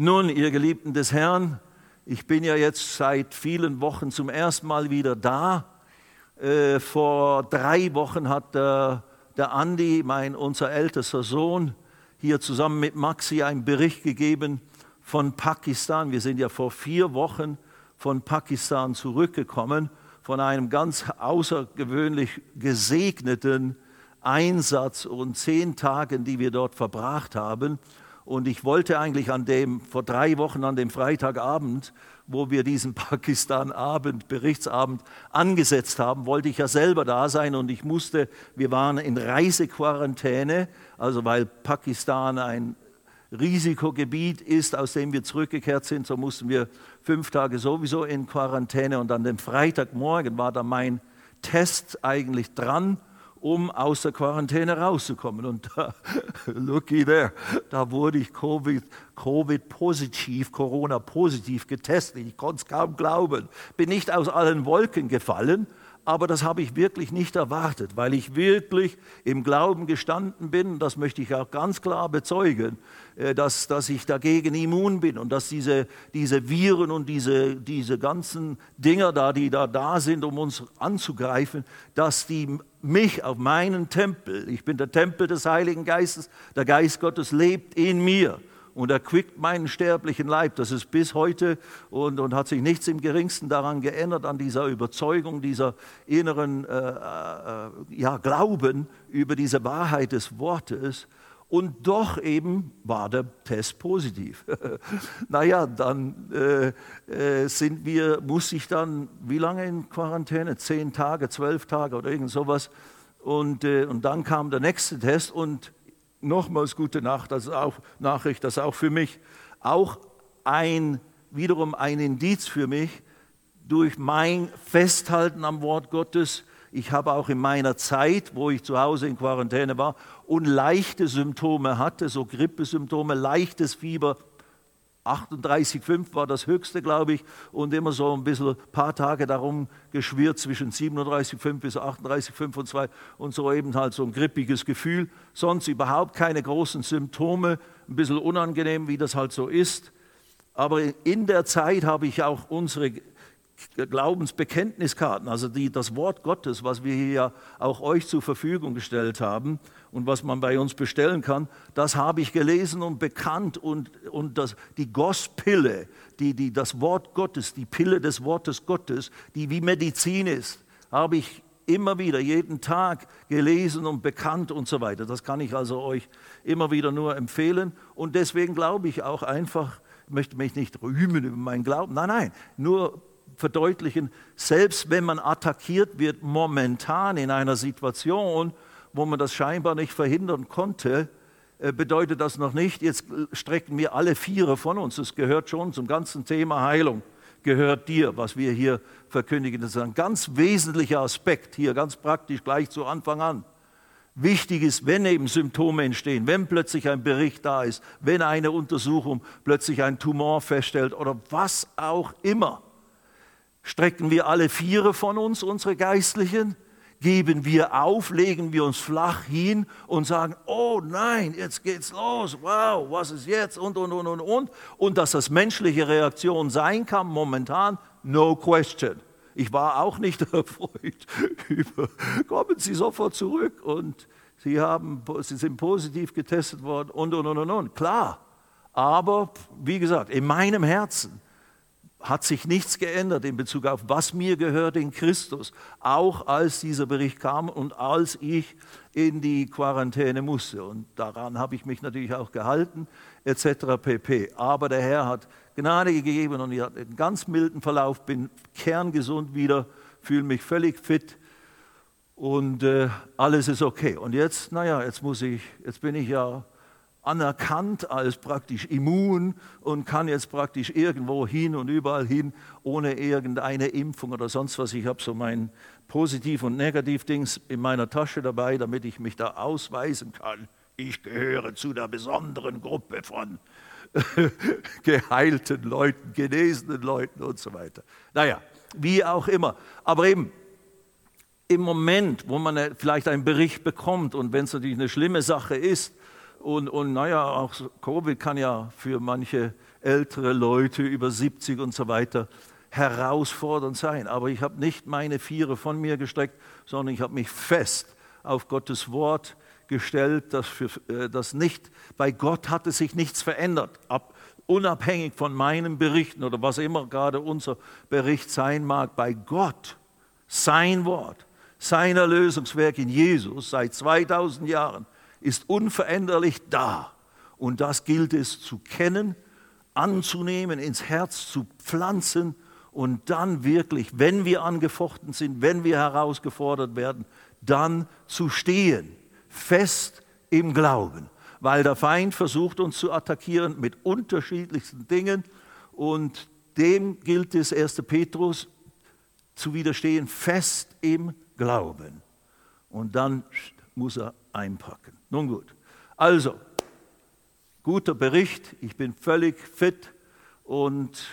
Nun, ihr Geliebten des Herrn, ich bin ja jetzt seit vielen Wochen zum ersten Mal wieder da. Äh, vor drei Wochen hat der, der Andi, mein, unser ältester Sohn, hier zusammen mit Maxi einen Bericht gegeben von Pakistan. Wir sind ja vor vier Wochen von Pakistan zurückgekommen, von einem ganz außergewöhnlich gesegneten Einsatz und zehn Tagen, die wir dort verbracht haben. Und ich wollte eigentlich an dem, vor drei Wochen an dem Freitagabend, wo wir diesen Pakistan-Abend, Berichtsabend angesetzt haben, wollte ich ja selber da sein. Und ich musste, wir waren in Reisequarantäne, also weil Pakistan ein Risikogebiet ist, aus dem wir zurückgekehrt sind, so mussten wir fünf Tage sowieso in Quarantäne. Und an dem Freitagmorgen war da mein Test eigentlich dran um aus der Quarantäne rauszukommen. Und da, looky there, da wurde ich Covid-positiv, Corona-positiv getestet. Ich konnte es kaum glauben. Bin nicht aus allen Wolken gefallen, aber das habe ich wirklich nicht erwartet, weil ich wirklich im Glauben gestanden bin, das möchte ich auch ganz klar bezeugen, äh, dass, dass ich dagegen immun bin und dass diese, diese Viren und diese, diese ganzen Dinger da, die da da sind, um uns anzugreifen, dass die mich auf meinen Tempel, ich bin der Tempel des Heiligen Geistes, der Geist Gottes lebt in mir und erquickt meinen sterblichen Leib. Das ist bis heute und, und hat sich nichts im geringsten daran geändert, an dieser Überzeugung, dieser inneren äh, äh, ja, Glauben über diese Wahrheit des Wortes. Und doch eben war der Test positiv. naja, dann äh, äh, sind wir, muss ich dann, wie lange in Quarantäne? Zehn Tage, zwölf Tage oder irgend sowas. Und, äh, und dann kam der nächste Test und nochmals gute Nacht, das auch, Nachricht, das ist auch für mich auch ein, wiederum ein Indiz für mich, durch mein Festhalten am Wort Gottes. Ich habe auch in meiner Zeit, wo ich zu Hause in Quarantäne war und leichte Symptome hatte, so Grippesymptome, leichtes Fieber, 38,5 war das höchste, glaube ich, und immer so ein bisschen, paar Tage darum geschwirrt zwischen 37,5 bis 38,5 und 2 und so eben halt so ein grippiges Gefühl. Sonst überhaupt keine großen Symptome, ein bisschen unangenehm, wie das halt so ist. Aber in der Zeit habe ich auch unsere Glaubensbekenntniskarten, also die, das Wort Gottes, was wir hier auch euch zur Verfügung gestellt haben und was man bei uns bestellen kann, das habe ich gelesen und bekannt und, und das, die Gospille, die, die, das Wort Gottes, die Pille des Wortes Gottes, die wie Medizin ist, habe ich immer wieder, jeden Tag gelesen und bekannt und so weiter. Das kann ich also euch immer wieder nur empfehlen und deswegen glaube ich auch einfach, ich möchte mich nicht rühmen über meinen Glauben, nein, nein, nur verdeutlichen, selbst wenn man attackiert wird momentan in einer Situation, wo man das scheinbar nicht verhindern konnte, äh, bedeutet das noch nicht, jetzt strecken wir alle Viere von uns. Es gehört schon zum ganzen Thema Heilung, gehört dir, was wir hier verkündigen. Das ist ein ganz wesentlicher Aspekt hier, ganz praktisch gleich zu Anfang an. Wichtig ist, wenn eben Symptome entstehen, wenn plötzlich ein Bericht da ist, wenn eine Untersuchung plötzlich ein Tumor feststellt oder was auch immer, Strecken wir alle Viere von uns, unsere Geistlichen? Geben wir auf, legen wir uns flach hin und sagen, oh nein, jetzt geht's los, wow, was ist jetzt und, und, und, und, und. Und dass das menschliche Reaktion sein kann, momentan, no question. Ich war auch nicht erfreut über, kommen Sie sofort zurück und Sie, haben, Sie sind positiv getestet worden und, und, und, und, und. Klar, aber wie gesagt, in meinem Herzen hat sich nichts geändert in Bezug auf, was mir gehört in Christus, auch als dieser Bericht kam und als ich in die Quarantäne musste. Und daran habe ich mich natürlich auch gehalten, etc. pp. Aber der Herr hat Gnade gegeben und ich hatte einen ganz milden Verlauf, bin kerngesund wieder, fühle mich völlig fit und äh, alles ist okay. Und jetzt, naja, jetzt muss ich, jetzt bin ich ja anerkannt als praktisch immun und kann jetzt praktisch irgendwo hin und überall hin, ohne irgendeine Impfung oder sonst was. Ich habe so mein Positiv- und Negativ-Dings in meiner Tasche dabei, damit ich mich da ausweisen kann. Ich gehöre zu der besonderen Gruppe von geheilten Leuten, genesenen Leuten und so weiter. Naja, wie auch immer. Aber eben, im Moment, wo man vielleicht einen Bericht bekommt und wenn es natürlich eine schlimme Sache ist, und, und naja, auch Covid kann ja für manche ältere Leute über 70 und so weiter herausfordernd sein. Aber ich habe nicht meine Viere von mir gestreckt, sondern ich habe mich fest auf Gottes Wort gestellt, dass, für, äh, dass nicht, bei Gott hatte sich nichts verändert, ab, unabhängig von meinen Berichten oder was immer gerade unser Bericht sein mag, bei Gott, sein Wort, sein Erlösungswerk in Jesus seit 2000 Jahren ist unveränderlich da. Und das gilt es zu kennen, anzunehmen, ins Herz zu pflanzen und dann wirklich, wenn wir angefochten sind, wenn wir herausgefordert werden, dann zu stehen, fest im Glauben, weil der Feind versucht uns zu attackieren mit unterschiedlichsten Dingen und dem gilt es, 1. Petrus, zu widerstehen, fest im Glauben. Und dann muss er einpacken. Nun gut, also, guter Bericht, ich bin völlig fit und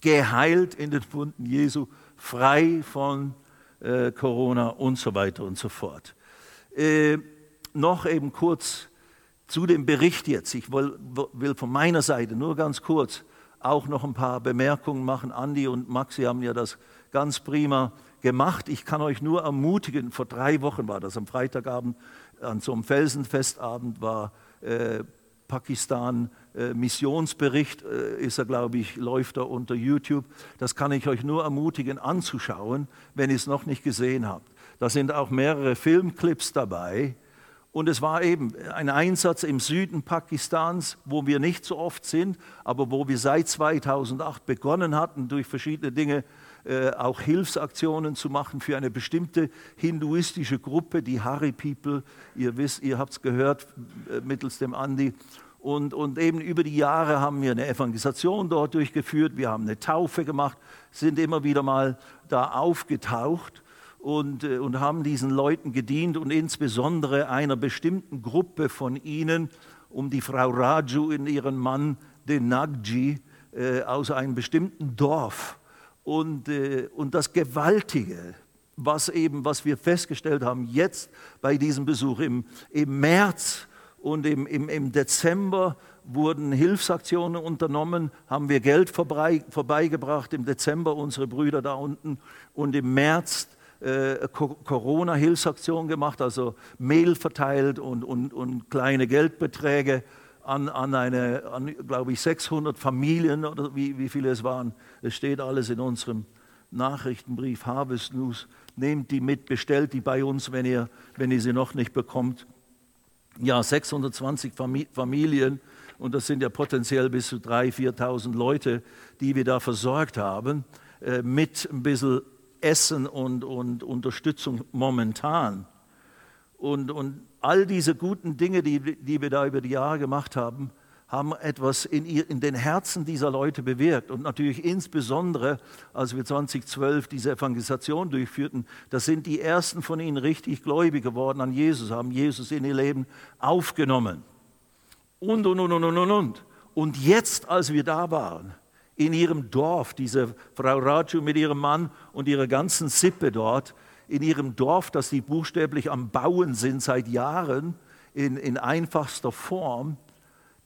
geheilt in den Wunden Jesu, frei von äh, Corona und so weiter und so fort. Äh, noch eben kurz zu dem Bericht jetzt. Ich will, will, von meiner Seite nur ganz kurz auch noch ein paar Bemerkungen machen. Andi und Maxi haben ja das ganz prima gemacht. Ich kann euch nur ermutigen, vor drei Wochen war das am Freitagabend, an so einem Felsenfestabend war äh, Pakistan äh, Missionsbericht, äh, ist er, glaube ich, läuft er unter YouTube. Das kann ich euch nur ermutigen anzuschauen, wenn ihr es noch nicht gesehen habt. Da sind auch mehrere Filmclips dabei. Und es war eben ein Einsatz im Süden Pakistans, wo wir nicht so oft sind, aber wo wir seit 2008 begonnen hatten, durch verschiedene Dinge äh, auch Hilfsaktionen zu machen für eine bestimmte hinduistische Gruppe, die Hari People. Ihr wisst, ihr habt es gehört äh, mittels dem Andi. Und, und eben über die Jahre haben wir eine Evangelisation dort durchgeführt, wir haben eine Taufe gemacht, sind immer wieder mal da aufgetaucht und, äh, und haben diesen Leuten gedient und insbesondere einer bestimmten Gruppe von ihnen, um die Frau Raju und ihren Mann, den Nagji, äh, aus einem bestimmten Dorf. Und, äh, und das Gewaltige, was, eben, was wir festgestellt haben jetzt bei diesem Besuch im, im März und im, im, im Dezember wurden Hilfsaktionen unternommen, haben wir Geld vorbei, vorbeigebracht, im Dezember unsere Brüder da unten und im März äh, Corona-Hilfsaktion gemacht, also Mehl verteilt und, und, und kleine Geldbeträge an, an eine, an, glaube ich, 600 Familien oder wie, wie viele es waren. Es steht alles in unserem Nachrichtenbrief Harvest News. Nehmt die mit, bestellt die bei uns, wenn ihr, wenn ihr sie noch nicht bekommt. Ja, 620 Familien und das sind ja potenziell bis zu 3.000, 4.000 Leute, die wir da versorgt haben, äh, mit ein bisschen Essen und, und Unterstützung momentan. Und, und all diese guten Dinge, die, die wir da über die Jahre gemacht haben, haben etwas in, ihr, in, den Herzen dieser Leute bewirkt. Und natürlich insbesondere, als wir 2012 diese Evangelisation durchführten, da sind die ersten von ihnen richtig gläubig geworden an Jesus, haben Jesus in ihr Leben aufgenommen. Und, und, und, und, und, und. Und jetzt, als wir da waren, in ihrem Dorf, diese Frau Raju mit ihrem Mann und ihrer ganzen Sippe dort, in ihrem Dorf, das sie buchstäblich am Bauen sind seit Jahren, in, in einfachster Form,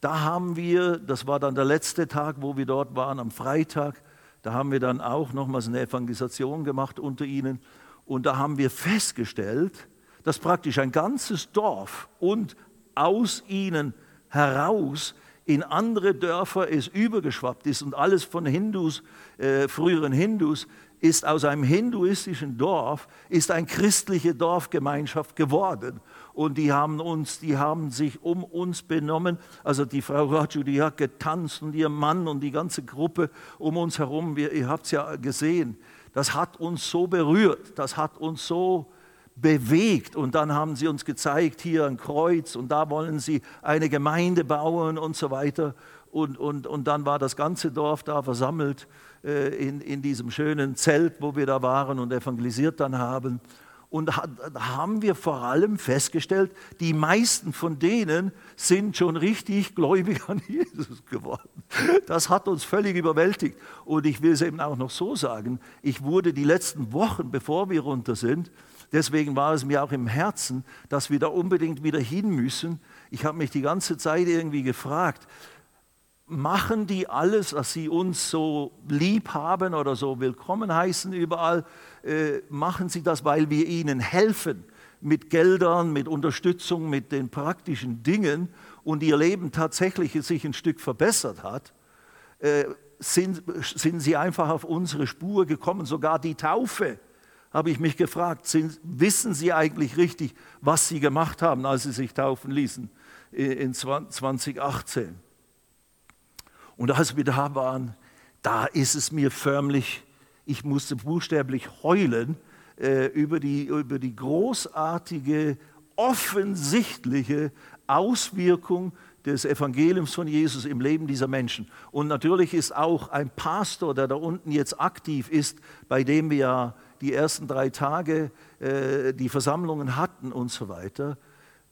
da haben wir, das war dann der letzte Tag, wo wir dort waren, am Freitag, da haben wir dann auch nochmals eine Evangelisation gemacht unter ihnen. Und da haben wir festgestellt, dass praktisch ein ganzes Dorf und aus ihnen heraus in andere Dörfer es übergeschwappt ist und alles von Hindus, äh, früheren Hindus, ist aus einem hinduistischen Dorf, ist eine christliche Dorfgemeinschaft geworden. Und die haben, uns, die haben sich um uns benommen. Also die Frau Raju, die hat getanzt und ihr Mann und die ganze Gruppe um uns herum. Wir, ihr habt es ja gesehen. Das hat uns so berührt, das hat uns so bewegt. Und dann haben sie uns gezeigt, hier ein Kreuz und da wollen sie eine Gemeinde bauen und so weiter. Und, und, und dann war das ganze Dorf da versammelt in, in diesem schönen Zelt, wo wir da waren und evangelisiert dann haben. Und haben wir vor allem festgestellt, die meisten von denen sind schon richtig gläubig an Jesus geworden. Das hat uns völlig überwältigt. Und ich will es eben auch noch so sagen, ich wurde die letzten Wochen, bevor wir runter sind, Deswegen war es mir auch im Herzen, dass wir da unbedingt wieder hin müssen. Ich habe mich die ganze Zeit irgendwie gefragt, machen die alles, dass sie uns so lieb haben oder so willkommen heißen überall? Äh, machen sie das, weil wir ihnen helfen mit Geldern, mit Unterstützung, mit den praktischen Dingen und ihr Leben tatsächlich sich ein Stück verbessert hat? Äh, sind, sind sie einfach auf unsere Spur gekommen? Sogar die Taufe, habe ich mich gefragt, sind, wissen sie eigentlich richtig, was sie gemacht haben, als sie sich taufen ließen in 2018? Und als wir da waren, da ist es mir förmlich, ich musste buchstäblich heulen äh, über, die, über die großartige, offensichtliche Auswirkung des Evangeliums von Jesus im Leben dieser Menschen. Und natürlich ist auch ein Pastor, der da unten jetzt aktiv ist, bei dem wir ja die ersten drei Tage äh, die Versammlungen hatten und so weiter,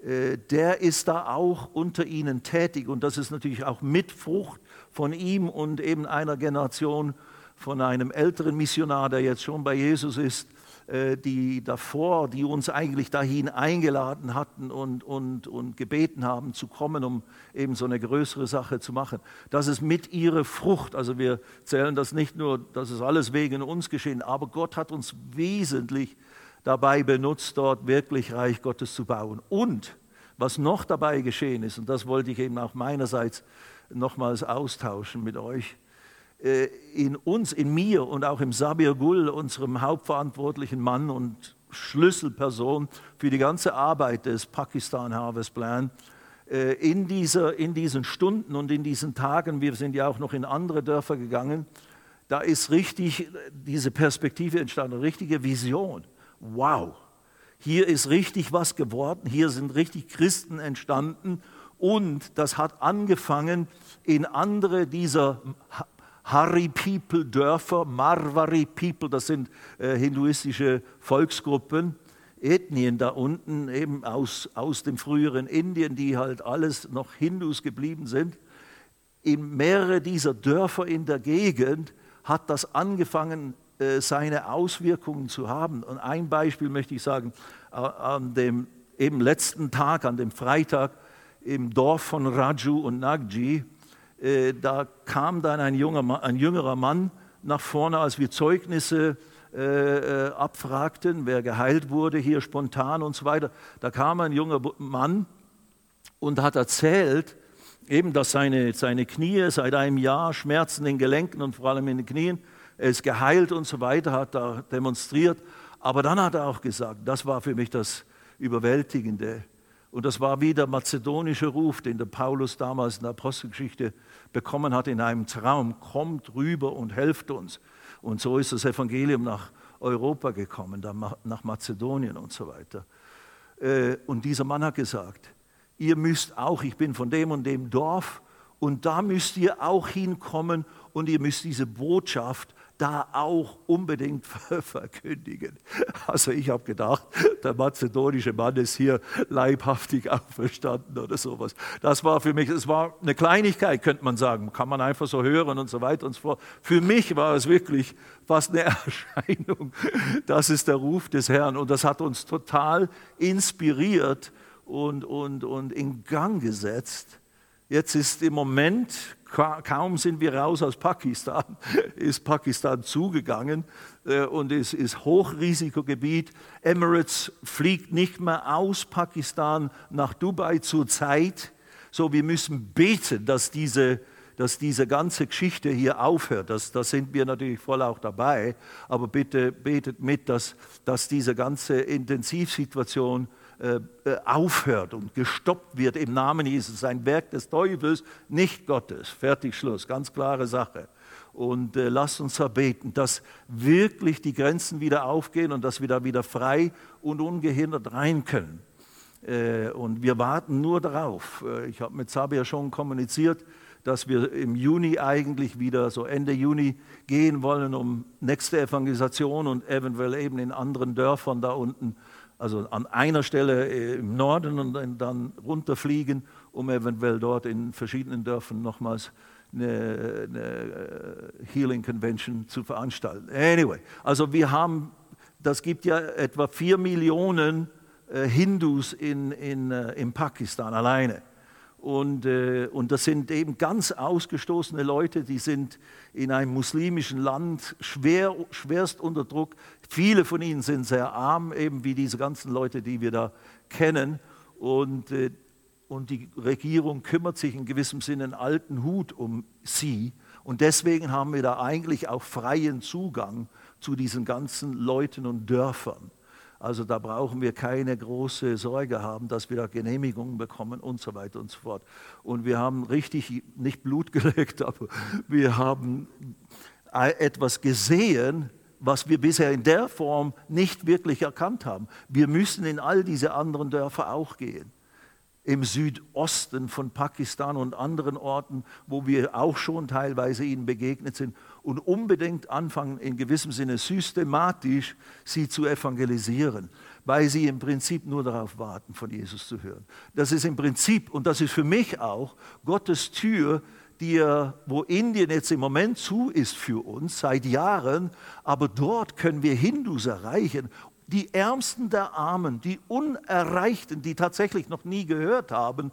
äh, der ist da auch unter ihnen tätig. Und das ist natürlich auch mit Frucht von ihm und eben einer Generation von einem älteren Missionar, der jetzt schon bei Jesus ist, äh, die davor, die uns eigentlich dahin eingeladen hatten und, und, und gebeten haben zu kommen, um eben so eine größere Sache zu machen. Das ist mit ihrer Frucht. Also wir zählen das nicht nur, das ist alles wegen uns geschehen, aber Gott hat uns wesentlich dabei benutzt, dort wirklich Reich Gottes zu bauen. Und was noch dabei geschehen ist, und das wollte ich eben auch meinerseits nochmals austauschen mit euch, äh, in uns, in mir und auch im Sabir Gul, unserem hauptverantwortlichen Mann und Schlüsselperson für die ganze Arbeit des Pakistan Harvest Plan, äh, in, dieser, in diesen Stunden und in diesen Tagen, wir sind ja auch noch in andere Dörfer gegangen, da ist richtig diese Perspektive entstanden, eine richtige Vision. Wow, hier ist richtig was geworden, hier sind richtig Christen entstanden und das hat angefangen in andere dieser Hari People Dörfer, Marwari People, das sind äh, hinduistische Volksgruppen, Ethnien da unten, eben aus, aus dem früheren Indien, die halt alles noch Hindus geblieben sind. In mehrere dieser Dörfer in der Gegend hat das angefangen, äh, seine Auswirkungen zu haben. Und ein Beispiel möchte ich sagen, an dem eben letzten Tag, an dem Freitag im Dorf von Raju und Nagji, äh, da kam dann ein, junger, ein jüngerer Mann nach vorne, als wir Zeugnisse äh, äh, abfragten, wer geheilt wurde, hier spontan und so weiter. Da kam ein junger Mann und hat erzählt, eben, dass seine, seine Knie seit einem Jahr Schmerzen in den Gelenken und vor allem in den Knien, er ist geheilt und so weiter, hat da demonstriert. Aber dann hat er auch gesagt, das war für mich das Überwältigende. Und das war wie der mazedonische Ruf, den der Paulus damals in der Apostelgeschichte bekommen hat in einem Traum. Kommt rüber und helft uns. Und so ist das Evangelium nach Europa gekommen, nach Mazedonien und so weiter. Äh, und dieser Mann hat gesagt, ihr müsst auch, ich bin von dem und dem Dorf, und da müsst ihr auch hinkommen und ihr müsst diese Botschaft da auch unbedingt verkündigen. Also ich habe gedacht, der mazedonische Mann ist hier leibhaftig auferstanden oder sowas. Das war für mich, es war eine Kleinigkeit, könnte man sagen, kann man einfach so hören und so weiter und so fort. Für mich war es wirklich fast eine Erscheinung. Das ist der Ruf des Herrn und das hat uns total inspiriert und, und, und in Gang gesetzt. Jetzt ist im Moment kaum sind wir raus aus Pakistan, ist Pakistan zugegangen äh, und es ist Hochrisikogebiet. Emirates fliegt nicht mehr aus Pakistan nach Dubai zur Zeit. So, wir müssen beten, dass diese, dass diese ganze Geschichte hier aufhört. Das, da sind wir natürlich voll auch dabei. Aber bitte betet mit, dass, dass diese ganze Intensivsituation aufhört und gestoppt wird im Namen Jesus. Ein Werk des Teufels, nicht Gottes. Fertig, Schluss. Ganz klare Sache. Und äh, lasst uns erbeten, dass wirklich die Grenzen wieder aufgehen und dass wir da wieder frei und ungehindert rein können. Äh, und wir warten nur darauf. Äh, ich habe mit Sabia schon kommuniziert, dass wir im Juni eigentlich wieder, so Ende Juni, gehen wollen, um nächste Evangelisation und eventuell eben in anderen Dörfern da unten also an einer Stelle äh, im Norden und dann runterfliegen, um eventuell dort in verschiedenen Dörfern nochmals eine, eine äh, Healing Convention zu veranstalten. Anyway, also wir haben, das gibt ja etwa vier Millionen äh, Hindus in, in, in Pakistan alleine. Und, äh, und das sind eben ganz ausgestoßene Leute, die sind in einem muslimischen Land schwer, schwerst unter Druck. Viele von ihnen sind sehr arm, eben wie diese ganzen Leute, die wir da kennen. Und, äh, und die Regierung kümmert sich in gewissem Sinne einen alten Hut um sie. Und deswegen haben wir da eigentlich auch freien Zugang zu diesen ganzen Leuten und Dörfern. Also da brauchen wir keine große Sorge haben, dass wir da Genehmigungen bekommen und so weiter und so fort. Und wir haben richtig, nicht Blut geleckt, aber wir haben etwas gesehen, was wir bisher in der Form nicht wirklich erkannt haben. Wir müssen in all diese anderen Dörfer auch gehen. Im Südosten von Pakistan und anderen Orten, wo wir auch schon teilweise ihnen begegnet sind und unbedingt anfangen, in gewissem Sinne systematisch sie zu evangelisieren, weil sie im Prinzip nur darauf warten, von Jesus zu hören. Das ist im Prinzip, und das ist für mich auch, Gottes Tür, die wo Indien jetzt im Moment zu ist für uns, seit Jahren, aber dort können wir Hindus erreichen die Ärmsten der Armen, die Unerreichten, die tatsächlich noch nie gehört haben,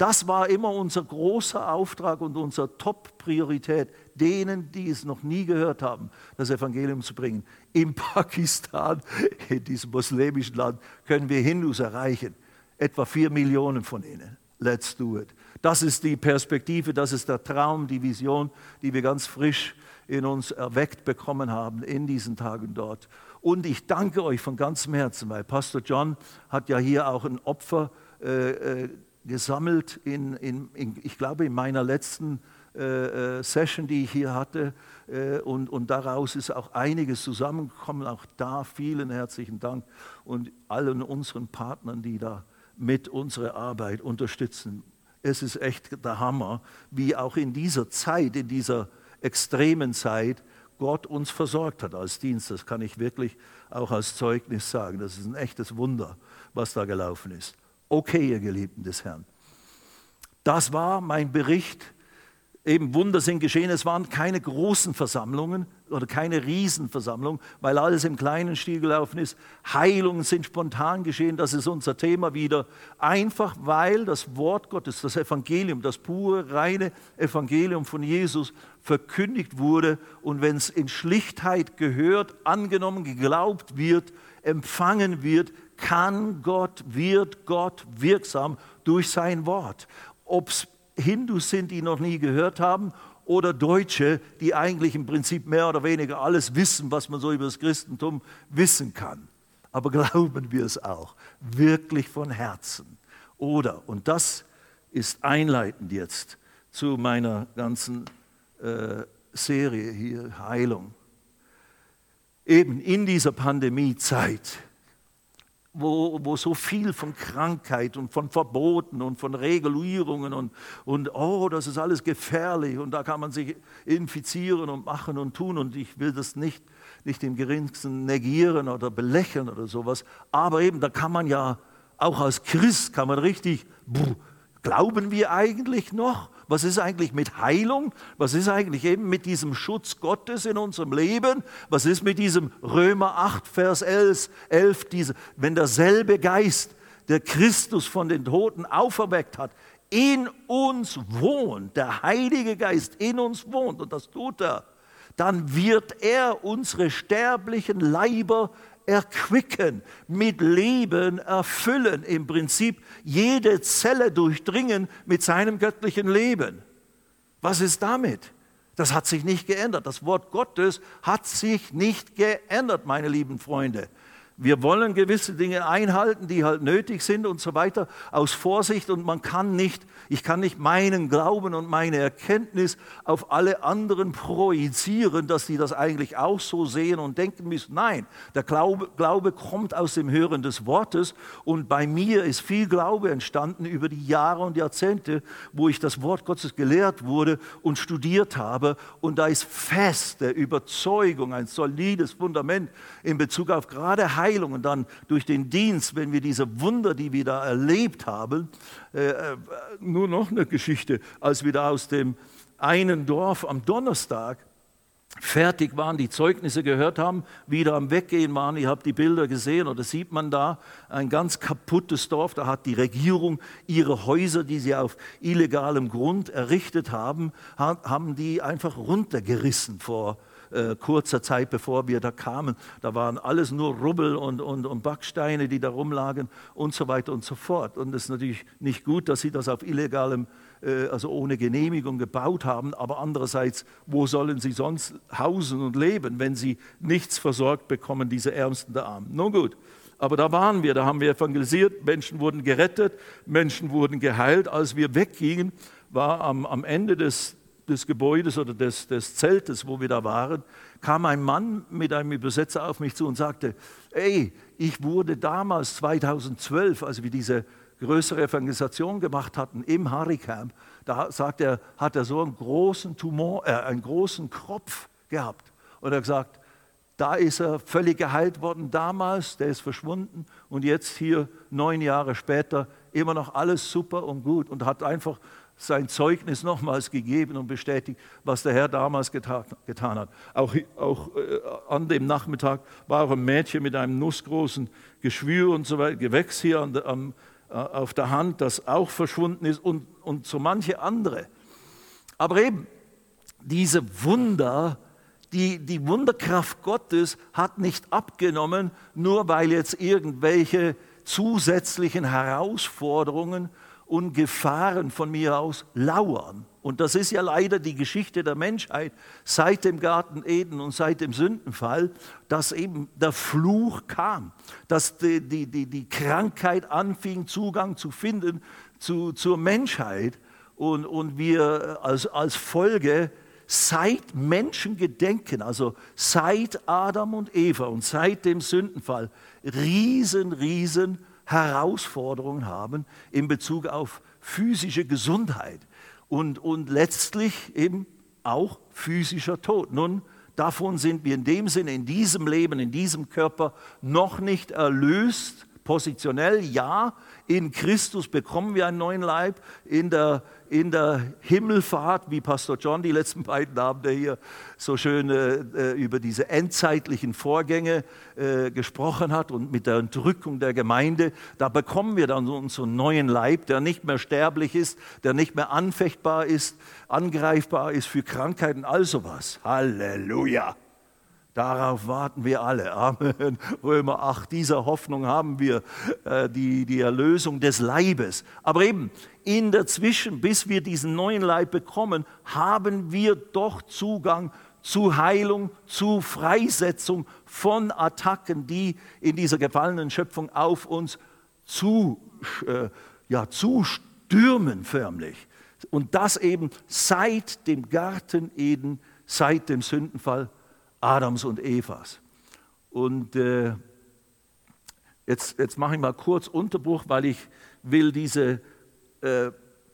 das war immer unser großer Auftrag und unsere Top-Priorität, denen, die es noch nie gehört haben, das Evangelium zu bringen. In Pakistan, in diesem muslimischen Land, können wir Hindus erreichen. Etwa vier Millionen von ihnen. Let's do it. Das ist die Perspektive, das ist der Traum, die Vision, die wir ganz frisch in uns erweckt bekommen haben in diesen Tagen dort. Und ich danke euch von ganzem Herzen, weil Pastor John hat ja hier auch ein Opfer äh, äh gesammelt, in, in, in, ich glaube in meiner letzten äh, äh, Session, die ich hier hatte. Äh, und, und daraus ist auch einiges zusammengekommen. Auch da vielen herzlichen Dank und allen unseren Partnern, die da mit unserer Arbeit unterstützen. Es ist echt der Hammer, wie auch in dieser Zeit, in dieser extremen Zeit, Gott uns versorgt hat als Dienst. Das kann ich wirklich auch als Zeugnis sagen. Das ist ein echtes Wunder, was da gelaufen ist okay, ihr Geliebten des Herrn. Das war mein Bericht. Eben Wunder sind geschehen. Es waren keine großen Versammlungen oder keine Riesenversammlungen, weil alles im kleinen Stil gelaufen ist. Heilungen sind spontan geschehen. Das ist unser Thema wieder. Einfach weil das Wort Gottes, das Evangelium, das pure, reine Evangelium von Jesus verkündigt wurde. Und wenn es in Schlichtheit gehört, angenommen, geglaubt wird, empfangen wird, kann Gott, wird Gott wirksam durch sein Wort. Ob es Hindus sind, die noch nie gehört haben, oder Deutsche, die eigentlich im Prinzip mehr oder weniger alles wissen, was man so über das Christentum wissen kann. Aber glauben wir es auch, wirklich von Herzen. Oder, und das ist einleitend jetzt zu meiner ganzen äh, Serie hier, Heilung. Eben in dieser Pandemiezeit wo, wo so viel von Krankheit und von Verboten und von Regulierungen und, und, oh, das ist alles gefährlich und da kann man sich infizieren und machen und tun und ich will das nicht, nicht im geringsten negieren oder belächeln oder sowas, aber eben, da kann man ja auch als Christ, kann man richtig, glauben wir eigentlich noch? Was ist eigentlich mit Heilung? Was ist eigentlich eben mit diesem Schutz Gottes in unserem Leben? Was ist mit diesem Römer 8, Vers 11, 11 diese, wenn derselbe Geist, der Christus von den Toten auferweckt hat, in uns wohnt, der Heilige Geist in uns wohnt, und das tut er, dann wird er unsere sterblichen Leiber erquicken, mit Leben erfüllen, im Prinzip jede Zelle durchdringen mit seinem göttlichen Leben. Was ist damit? Das hat sich nicht geändert. Das Wort Gottes hat sich nicht geändert, meine lieben Freunde. Wir wollen gewisse Dinge einhalten, die halt nötig sind und so weiter, aus Vorsicht. Und man kann nicht, ich kann nicht meinen Glauben und meine Erkenntnis auf alle anderen projizieren, dass sie das eigentlich auch so sehen und denken müssen. Nein, der Glaube, Glaube kommt aus dem Hören des Wortes. Und bei mir ist viel Glaube entstanden über die Jahre und Jahrzehnte, wo ich das Wort Gottes gelehrt wurde und studiert habe. Und da ist feste Überzeugung, ein solides Fundament in Bezug auf gerade Heil Heilung und dann durch den Dienst, wenn wir diese Wunder, die wir da erlebt haben, äh, äh, nur noch eine Geschichte, als wir da aus dem einen Dorf am Donnerstag fertig waren, die Zeugnisse gehört haben, wieder am Weggehen waren. Ihr habt die Bilder gesehen oder sieht man da ein ganz kaputtes Dorf. Da hat die Regierung ihre Häuser, die sie auf illegalem Grund errichtet haben, haben die einfach runtergerissen vor äh, kurzer Zeit, bevor wir da kamen. Da waren alles nur Rubbel und, und, und Backsteine, die da rumlagen und so weiter und so fort. Und es ist natürlich nicht gut, dass sie das auf illegalem äh, also ohne Genehmigung gebaut haben, aber andererseits, wo sollen sie sonst hausen und leben, wenn sie nichts versorgt bekommen, diese Ärmsten der Armen? Nun gut, aber da waren wir, da haben wir evangelisiert, Menschen wurden gerettet, Menschen wurden geheilt. Als wir weggingen, war am, am Ende des, des Gebäudes oder des, des Zeltes, wo wir da waren, kam ein Mann mit einem Übersetzer auf mich zu und sagte, ey, ich wurde damals 2012, als wir diese größere Evangelisation gemacht hatten im Haricamp, da sagt er, hat er so einen großen Tumor, äh, einen großen Kropf gehabt. Und er gesagt, da ist er völlig geheilt worden damals, der ist verschwunden und jetzt hier neun Jahre später immer noch alles super und gut und hat einfach sein Zeugnis nochmals gegeben und bestätigt, was der Herr damals getan, hat. Auch, auch äh, an dem Nachmittag war auch ein Mädchen mit einem nussgroßen Geschwür und so weiter, Gewächs hier an, am, äh, auf der Hand, das auch verschwunden ist und, und so manche andere. Aber eben, diese Wunder, die, die Wunderkraft Gottes hat nicht abgenommen, nur weil jetzt irgendwelche zusätzlichen Herausforderungen und Gefahren von mir aus lauern. Und das ist ja leider die Geschichte der Menschheit seit dem Garten Eden und seit dem Sündenfall, dass eben der Fluch kam, dass die, die, die, die Krankheit anfing, Zugang zu finden zu, zur Menschheit und, und wir als, als Folge seit Menschengedenken, also seit Adam und Eva und seit dem Sündenfall, riesen, riesen Herausforderungen haben in Bezug auf physische Gesundheit und, und letztlich eben auch physischer Tod. Nun, davon sind wir in dem Sinne, in diesem Leben, in diesem Körper noch nicht erlöst. Positionell ja, in Christus bekommen wir einen neuen Leib, in der in der Himmelfahrt, wie Pastor John die letzten beiden Abende hier so schön äh, über diese endzeitlichen Vorgänge äh, gesprochen hat und mit der Entrückung der Gemeinde, da bekommen wir dann unseren neuen Leib, der nicht mehr sterblich ist, der nicht mehr anfechtbar ist, angreifbar ist für Krankheiten, all sowas. Halleluja! Darauf warten wir alle. Amen. Römer 8, dieser Hoffnung haben wir äh, die, die Erlösung des Leibes. Aber eben in der Zwischen, bis wir diesen neuen Leib bekommen, haben wir doch Zugang zu Heilung, zu Freisetzung von Attacken, die in dieser gefallenen Schöpfung auf uns zu, äh, ja, zustürmen förmlich. Und das eben seit dem Garten Eden, seit dem Sündenfall Adams und Evas. Und äh, jetzt, jetzt mache ich mal kurz Unterbruch, weil ich will diese äh,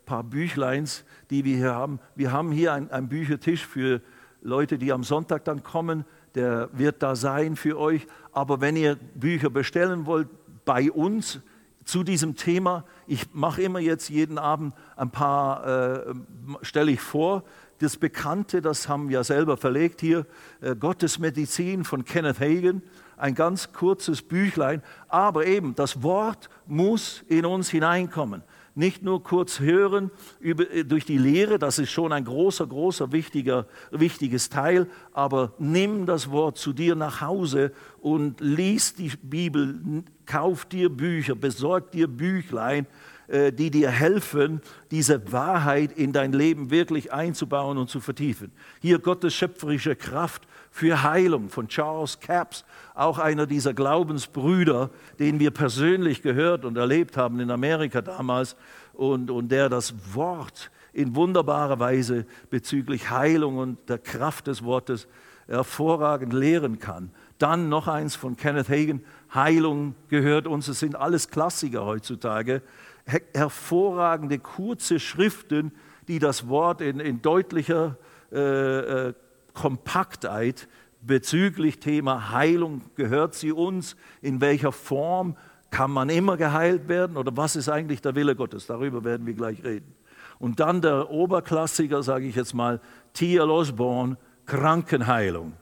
paar Büchleins, die wir hier haben, wir haben hier einen Büchertisch für Leute, die am Sonntag dann kommen, der wird da sein für euch. Aber wenn ihr Bücher bestellen wollt bei uns zu diesem Thema, ich mache immer jetzt jeden Abend ein paar, äh, stelle ich vor, das Bekannte, das haben wir selber verlegt hier, äh, Gottes Medizin von Kenneth Hagen, ein ganz kurzes Büchlein, aber eben das Wort muss in uns hineinkommen. Nicht nur kurz hören über, äh, durch die Lehre, das ist schon ein großer, großer, wichtiger, wichtiges Teil, aber nimm das Wort zu dir nach Hause und lies die Bibel, kauf dir Bücher, besorg dir Büchlein, die dir helfen, diese Wahrheit in dein Leben wirklich einzubauen und zu vertiefen. Hier Gottes schöpferische Kraft für Heilung von Charles Capps, auch einer dieser Glaubensbrüder, den wir persönlich gehört und erlebt haben in Amerika damals und, und der das Wort in wunderbarer Weise bezüglich Heilung und der Kraft des Wortes hervorragend lehren kann. Dann noch eins von Kenneth Hagen, Heilung gehört uns, es sind alles Klassiker heutzutage hervorragende kurze Schriften, die das Wort in, in deutlicher äh, äh, Kompaktheit bezüglich Thema Heilung, gehört sie uns, in welcher Form kann man immer geheilt werden oder was ist eigentlich der Wille Gottes, darüber werden wir gleich reden. Und dann der Oberklassiker, sage ich jetzt mal, T.L. Osborne, Krankenheilung.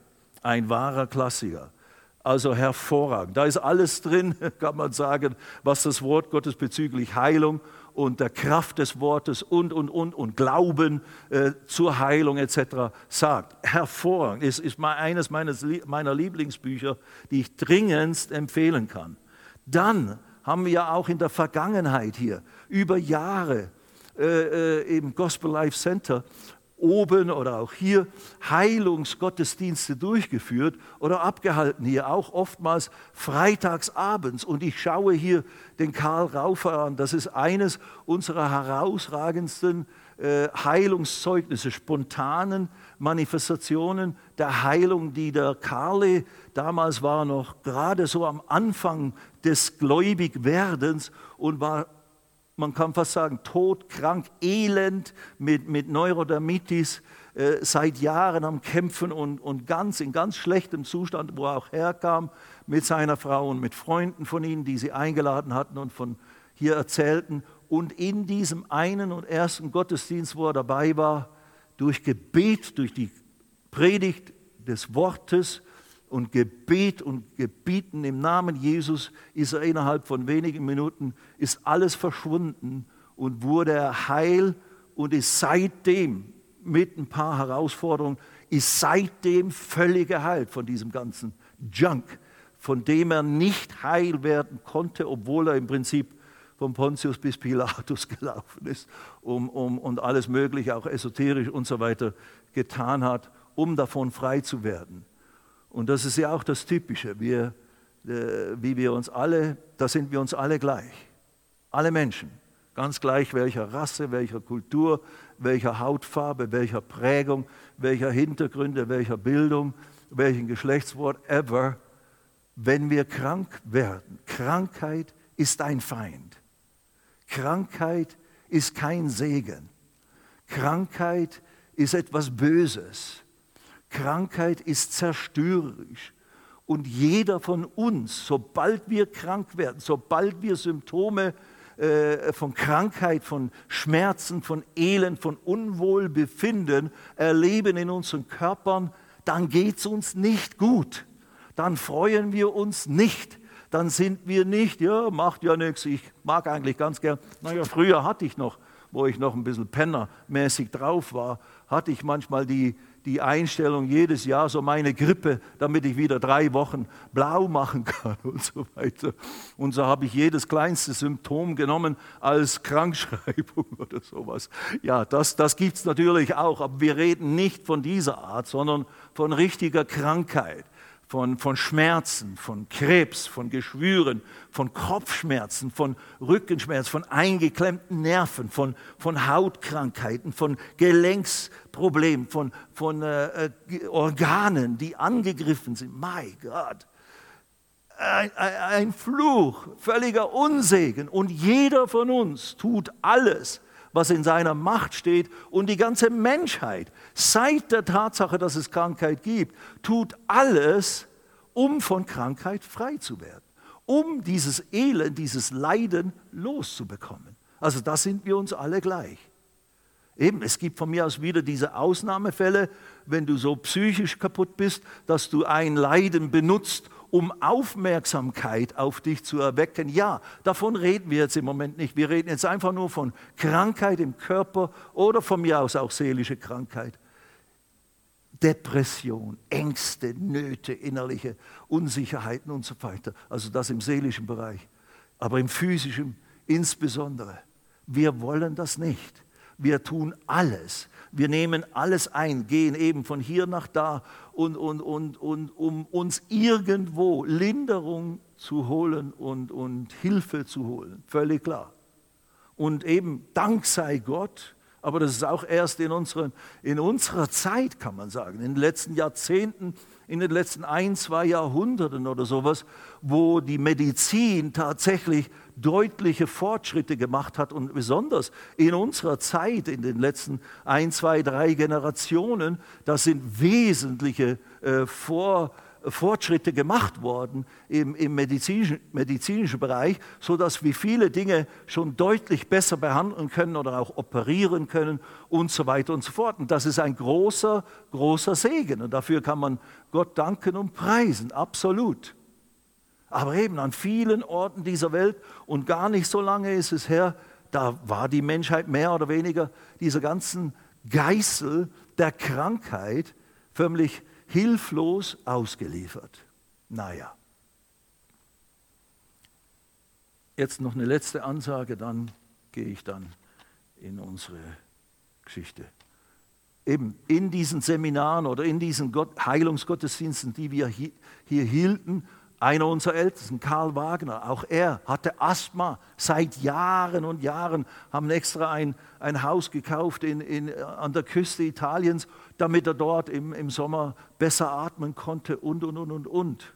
Ein wahrer Klassiker. Also hervorragend. Da ist alles drin, kann man sagen, was das Wort Gottes bezüglich Heilung und der Kraft des Wortes und, und, und, und Glauben äh, zur Heilung etc. sagt. Hervorragend. Ist, ist mal eines meines, meiner Lieblingsbücher, die ich dringendst empfehlen kann. Dann haben wir ja auch in der Vergangenheit hier über Jahre äh, äh im Gospel Life Center oben oder auch hier Heilungsgottesdienste durchgeführt oder abgehalten hier, auch oftmals freitagsabends. Und ich schaue hier den Karl Raufer an. Das ist eines unserer herausragendsten äh, Heilungszeugnisse, spontanen Manifestationen der Heilung, die der Karle damals war noch gerade so am Anfang des Gläubigwerdens und war man kann fast sagen, todkrank, elend mit, mit Neurodermitis, äh, seit Jahren am Kämpfen und, und ganz in ganz schlechtem Zustand, wo er auch herkam mit seiner Frau und mit Freunden von ihnen, die sie eingeladen hatten und von hier erzählten. Und in diesem einen und ersten Gottesdienst, wo er dabei war, durch Gebet, durch die Predigt des Wortes, und Gebet und Gebieten im Namen Jesus ist er innerhalb von wenigen Minuten, ist alles verschwunden und wurde heil und ist seitdem mit ein paar Herausforderungen, ist seitdem völlig geheilt von diesem ganzen Junk, von dem er nicht heil werden konnte, obwohl er im Prinzip von Pontius bis Pilatus gelaufen ist um, um, und alles Mögliche, auch esoterisch und so weiter getan hat, um davon frei zu werden. Und das ist ja auch das Typische. Wir, äh, wie wir uns alle, da sind wir uns alle gleich. Alle Menschen. Ganz gleich welcher Rasse, welcher Kultur, welcher Hautfarbe, welcher Prägung, welcher Hintergründe, welcher Bildung, welchen Geschlechtswort ever. Wenn wir krank werden, Krankheit ist ein Feind. Krankheit ist kein Segen. Krankheit ist etwas Böses. Krankheit ist zerstörerisch. Und jeder von uns, sobald wir krank werden, sobald wir Symptome äh, von Krankheit, von Schmerzen, von Elend, von Unwohlbefinden erleben in unseren Körpern, dann geht es uns nicht gut. Dann freuen wir uns nicht. Dann sind wir nicht, ja, macht ja nichts, ich mag eigentlich ganz gern. Naja, früher hatte ich noch, wo ich noch ein bisschen pennermäßig drauf war, hatte ich manchmal die, die Einstellung jedes Jahr so meine Grippe, damit ich wieder drei Wochen blau machen kann und so weiter. Und so habe ich jedes kleinste Symptom genommen als Krankschreibung oder sowas. Ja, das, das gibt es natürlich auch, aber wir reden nicht von dieser Art, sondern von richtiger Krankheit von, von Schmerzen, von Krebs, von Geschwüren, von Kopfschmerzen, von Rückenschmerzen, von eingeklemmten Nerven, von, von Hautkrankheiten, von Gelenksproblemen, von, von äh, äh Organen, die angegriffen sind. My Gott. Ein, ein Fluch, völliger Unsegen. Und jeder von uns tut alles, was in seiner Macht steht. Und die ganze Menschheit, seit der Tatsache, dass es Krankheit gibt, tut alles, um von Krankheit frei zu werden, um dieses Elend, dieses Leiden loszubekommen. Also da sind wir uns alle gleich. Eben, es gibt von mir aus wieder diese Ausnahmefälle, wenn du so psychisch kaputt bist, dass du ein Leiden benutzt, um Aufmerksamkeit auf dich zu erwecken. Ja, davon reden wir jetzt im Moment nicht. Wir reden jetzt einfach nur von Krankheit im Körper oder von mir aus auch seelische Krankheit. Depression, Ängste, Nöte, innerliche Unsicherheiten und so weiter. Also das im seelischen Bereich. Aber im physischen insbesondere. Wir wollen das nicht. Wir tun alles, wir nehmen alles ein, gehen eben von hier nach da und, und, und, und um uns irgendwo Linderung zu holen und, und Hilfe zu holen. Völlig klar. Und eben Dank sei Gott, aber das ist auch erst in, unseren, in unserer Zeit, kann man sagen, in den letzten Jahrzehnten, in den letzten ein, zwei Jahrhunderten oder sowas, wo die Medizin tatsächlich deutliche Fortschritte gemacht hat und besonders in unserer Zeit, in den letzten ein, zwei, drei Generationen, das sind wesentliche äh, Vor, Fortschritte gemacht worden im, im medizinischen, medizinischen Bereich, sodass wir viele Dinge schon deutlich besser behandeln können oder auch operieren können und so weiter und so fort. Und das ist ein großer, großer Segen. Und dafür kann man Gott danken und preisen, absolut. Aber eben an vielen Orten dieser Welt und gar nicht so lange ist es her, da war die Menschheit mehr oder weniger dieser ganzen Geißel der Krankheit förmlich hilflos ausgeliefert. Naja. Jetzt noch eine letzte Ansage, dann gehe ich dann in unsere Geschichte. Eben in diesen Seminaren oder in diesen Gott, Heilungsgottesdiensten, die wir hier, hier hielten, einer unserer Ältesten, Karl Wagner, auch er hatte Asthma seit Jahren und Jahren, haben extra ein, ein Haus gekauft in, in, an der Küste Italiens, damit er dort im, im Sommer besser atmen konnte und, und, und, und, und.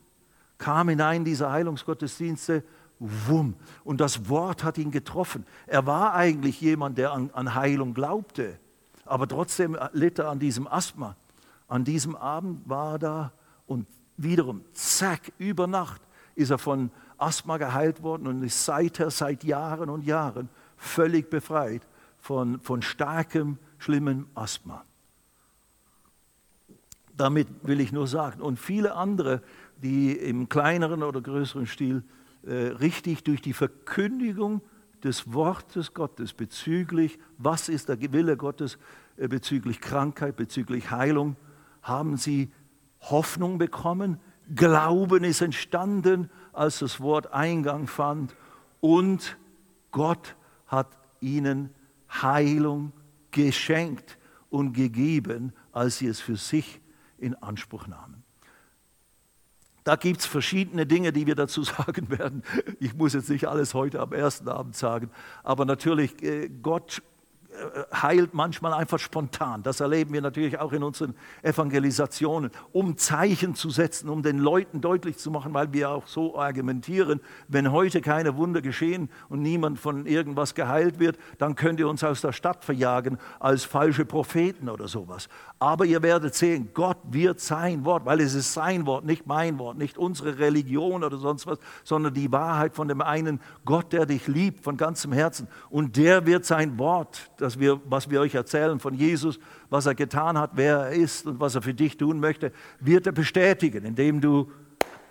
Kam hinein diese Heilungsgottesdienste, wumm, und das Wort hat ihn getroffen. Er war eigentlich jemand, der an, an Heilung glaubte, aber trotzdem litt er an diesem Asthma. An diesem Abend war er da und wiederum, zack, über Nacht ist er von Asthma geheilt worden und ist seither, seit Jahren und Jahren völlig befreit von, von starkem, schlimmem Asthma. Damit will ich nur sagen, und viele andere, die im kleineren oder größeren Stil äh, richtig durch die Verkündigung des Wortes Gottes bezüglich, was ist der Wille Gottes äh, bezüglich Krankheit, bezüglich Heilung, haben sie Hoffnung bekommen, Glauben ist entstanden, als das Wort Eingang fand. Und Gott hat ihnen Heilung geschenkt und gegeben, als sie es für sich in Anspruch nahmen. Da gibt es verschiedene Dinge, die wir dazu sagen werden. Ich muss jetzt nicht alles heute am ersten Abend sagen, aber natürlich, äh, Gott heilt manchmal einfach spontan. Das erleben wir natürlich auch in unseren Evangelisationen, um Zeichen zu setzen, um den Leuten deutlich zu machen, weil wir auch so argumentieren, wenn heute keine Wunder geschehen und niemand von irgendwas geheilt wird, dann könnt ihr uns aus der Stadt verjagen als falsche Propheten oder sowas. Aber ihr werdet sehen, Gott wird sein Wort, weil es ist sein Wort, nicht mein Wort, nicht unsere Religion oder sonst was, sondern die Wahrheit von dem einen Gott, der dich liebt von ganzem Herzen. Und der wird sein Wort, das dass wir, was wir euch erzählen von Jesus, was er getan hat, wer er ist und was er für dich tun möchte, wird er bestätigen, indem du,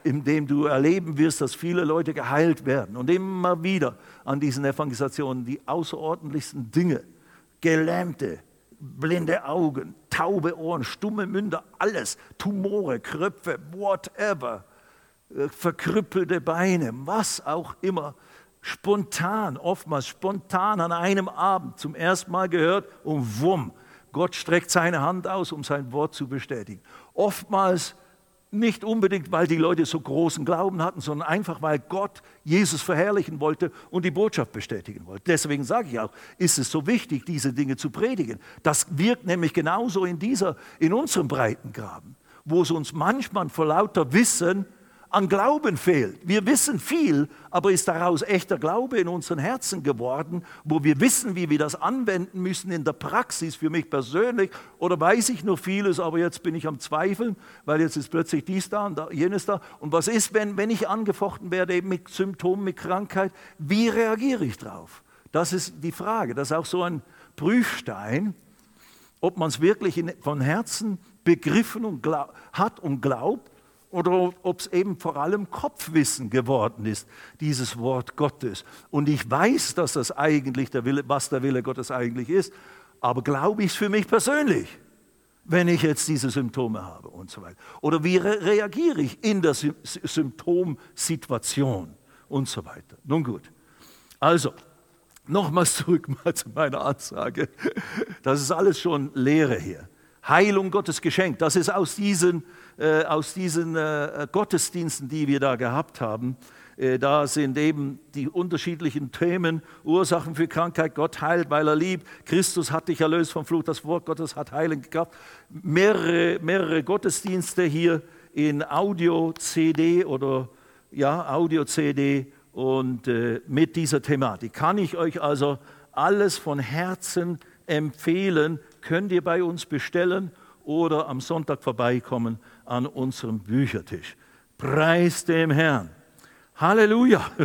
indem du erleben wirst, dass viele Leute geheilt werden. Und immer wieder an diesen Evangelisationen die außerordentlichsten Dinge, Gelähmte, blinde Augen, taube Ohren, stumme Münder, alles, Tumore, Kröpfe, whatever, äh, verkrüppelte Beine, was auch immer spontan, oftmals spontan an einem Abend zum ersten Mal gehört und wumm, Gott streckt seine Hand aus, um sein Wort zu bestätigen. Oftmals nicht unbedingt, weil die Leute so großen Glauben hatten, sondern einfach, weil Gott Jesus verherrlichen wollte und die Botschaft bestätigen wollte. Deswegen sage ich auch, ist es so wichtig, diese Dinge zu predigen. Das wirkt nämlich genauso in, dieser, in unserem Breitengraben, wo es uns manchmal vor lauter Wissen an Glauben fehlt. Wir wissen viel, aber ist daraus echter Glaube in unseren Herzen geworden, wo wir wissen, wie wir das anwenden müssen in der Praxis für mich persönlich? Oder weiß ich nur vieles, aber jetzt bin ich am Zweifeln, weil jetzt ist plötzlich dies da und jenes da. Und was ist, wenn, wenn ich angefochten werde eben mit Symptomen, mit Krankheit? Wie reagiere ich drauf? Das ist die Frage. Das ist auch so ein Prüfstein, ob man es wirklich in, von Herzen begriffen und glaub, hat und glaubt oder ob es eben vor allem Kopfwissen geworden ist, dieses Wort Gottes. Und ich weiß, dass das eigentlich der Wille, was der Wille Gottes eigentlich ist, aber glaube ich es für mich persönlich, wenn ich jetzt diese Symptome habe und so weiter. Oder wie re reagiere ich in der Sy Symptomsituation und so weiter. Nun gut, also nochmals zurück mal zu meiner Ansage. Das ist alles schon Lehre hier. Heilung Gottes Geschenk, das ist aus diesen äh, aus diesen äh, Gottesdiensten, die wir da gehabt haben. Äh, da sind eben die unterschiedlichen Themen, Ursachen für Krankheit, Gott heilt, weil er liebt, Christus hat dich erlöst vom Fluch, das Wort Gottes hat Heilung gehabt. Mehrere, mehrere Gottesdienste hier in Audio-CD oder ja, Audio-CD und äh, mit dieser Thematik. Kann ich euch also alles von Herzen empfehlen, könnt ihr bei uns bestellen oder am Sonntag vorbeikommen an unserem Büchertisch. Preis dem Herrn. Halleluja.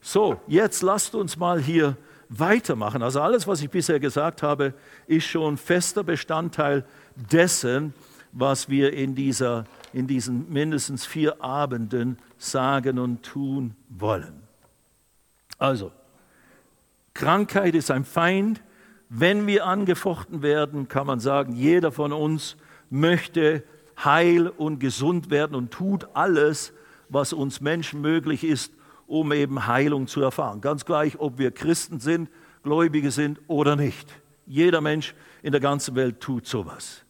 So, jetzt lasst uns mal hier weitermachen. Also alles, was ich bisher gesagt habe, ist schon fester Bestandteil dessen, was wir in, dieser, in diesen mindestens vier Abenden sagen und tun wollen. Also, Krankheit ist ein Feind. Wenn wir angefochten werden, kann man sagen, jeder von uns möchte heil und gesund werden und tut alles, was uns Menschen möglich ist, um eben Heilung zu erfahren. Ganz gleich, ob wir Christen sind, Gläubige sind oder nicht. Jeder Mensch in der ganzen Welt tut sowas.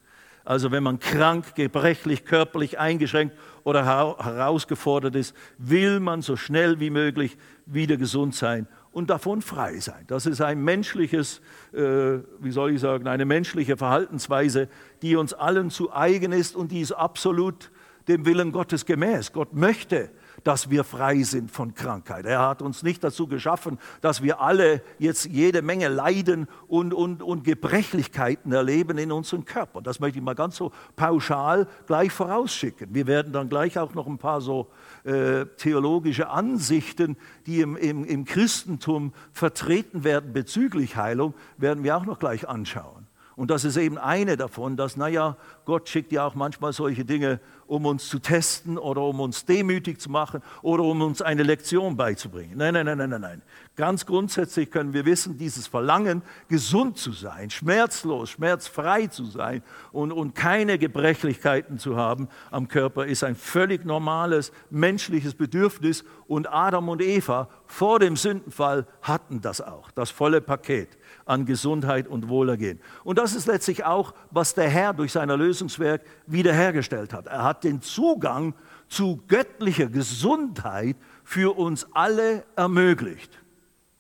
Also wenn man krank, gebrechlich, körperlich eingeschränkt oder herausgefordert ist, will man so schnell wie möglich wieder gesund sein und davon frei sein. Das ist ein menschliches, äh, wie soll ich sagen, eine menschliche Verhaltensweise, die uns allen zu eigen ist und die ist absolut dem Willen Gottes gemäß. Gott möchte, dass wir frei sind von Krankheit. Er hat uns nicht dazu geschaffen, dass wir alle jetzt jede Menge Leiden und, und, und Gebrechlichkeiten erleben in unserem Körper. Das möchte ich mal ganz so pauschal gleich vorausschicken. Wir werden dann gleich auch noch ein paar so äh, theologische Ansichten, die im, im, im Christentum vertreten werden bezüglich Heilung, werden wir auch noch gleich anschauen. Und das ist eben eine davon, dass, naja, Gott schickt ja auch manchmal solche Dinge um uns zu testen oder um uns demütig zu machen oder um uns eine Lektion beizubringen. Nein, nein, nein, nein, nein. Ganz grundsätzlich können wir wissen, dieses Verlangen, gesund zu sein, schmerzlos, schmerzfrei zu sein und, und keine Gebrechlichkeiten zu haben am Körper, ist ein völlig normales menschliches Bedürfnis. Und Adam und Eva vor dem Sündenfall hatten das auch, das volle Paket an Gesundheit und Wohlergehen. Und das ist letztlich auch, was der Herr durch sein Erlösungswerk wiederhergestellt hat. Er hat den Zugang zu göttlicher Gesundheit für uns alle ermöglicht.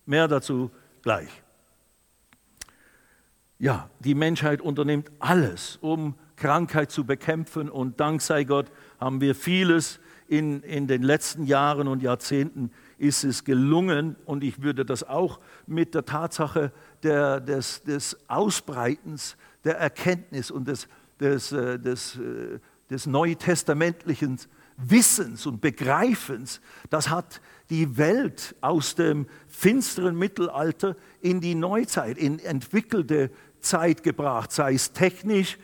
Mehr dazu gleich. Ja, die Menschheit unternimmt alles, um Krankheit zu bekämpfen und dank sei Gott haben wir vieles in, in den letzten Jahren und Jahrzehnten ist es gelungen und ich würde das auch mit der Tatsache der, des, des Ausbreitens der Erkenntnis und des, des, äh, des, äh, des neutestamentlichen Wissens und Begreifens, das hat die Welt aus dem finsteren Mittelalter in die Neuzeit, in entwickelte Zeit gebracht, sei es technisch,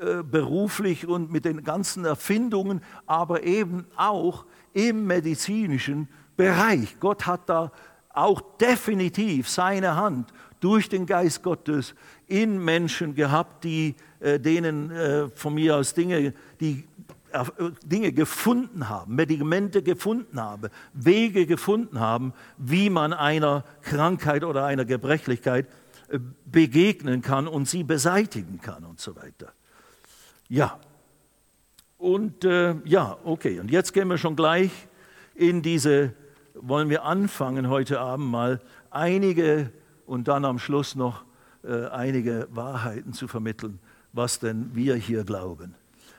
äh, beruflich und mit den ganzen Erfindungen, aber eben auch im medizinischen Bereich. Gott hat da auch definitiv seine Hand durch den Geist Gottes in Menschen gehabt, die äh, denen äh, von mir aus Dinge, die äh, Dinge gefunden haben, Medikamente gefunden haben, Wege gefunden haben, wie man einer Krankheit oder einer Gebrechlichkeit äh, begegnen kann und sie beseitigen kann und so weiter. Ja, und äh, ja, okay, und jetzt gehen wir schon gleich in diese, wollen wir anfangen heute Abend mal einige und dann am Schluss noch äh, einige Wahrheiten zu vermitteln, was denn wir hier glauben.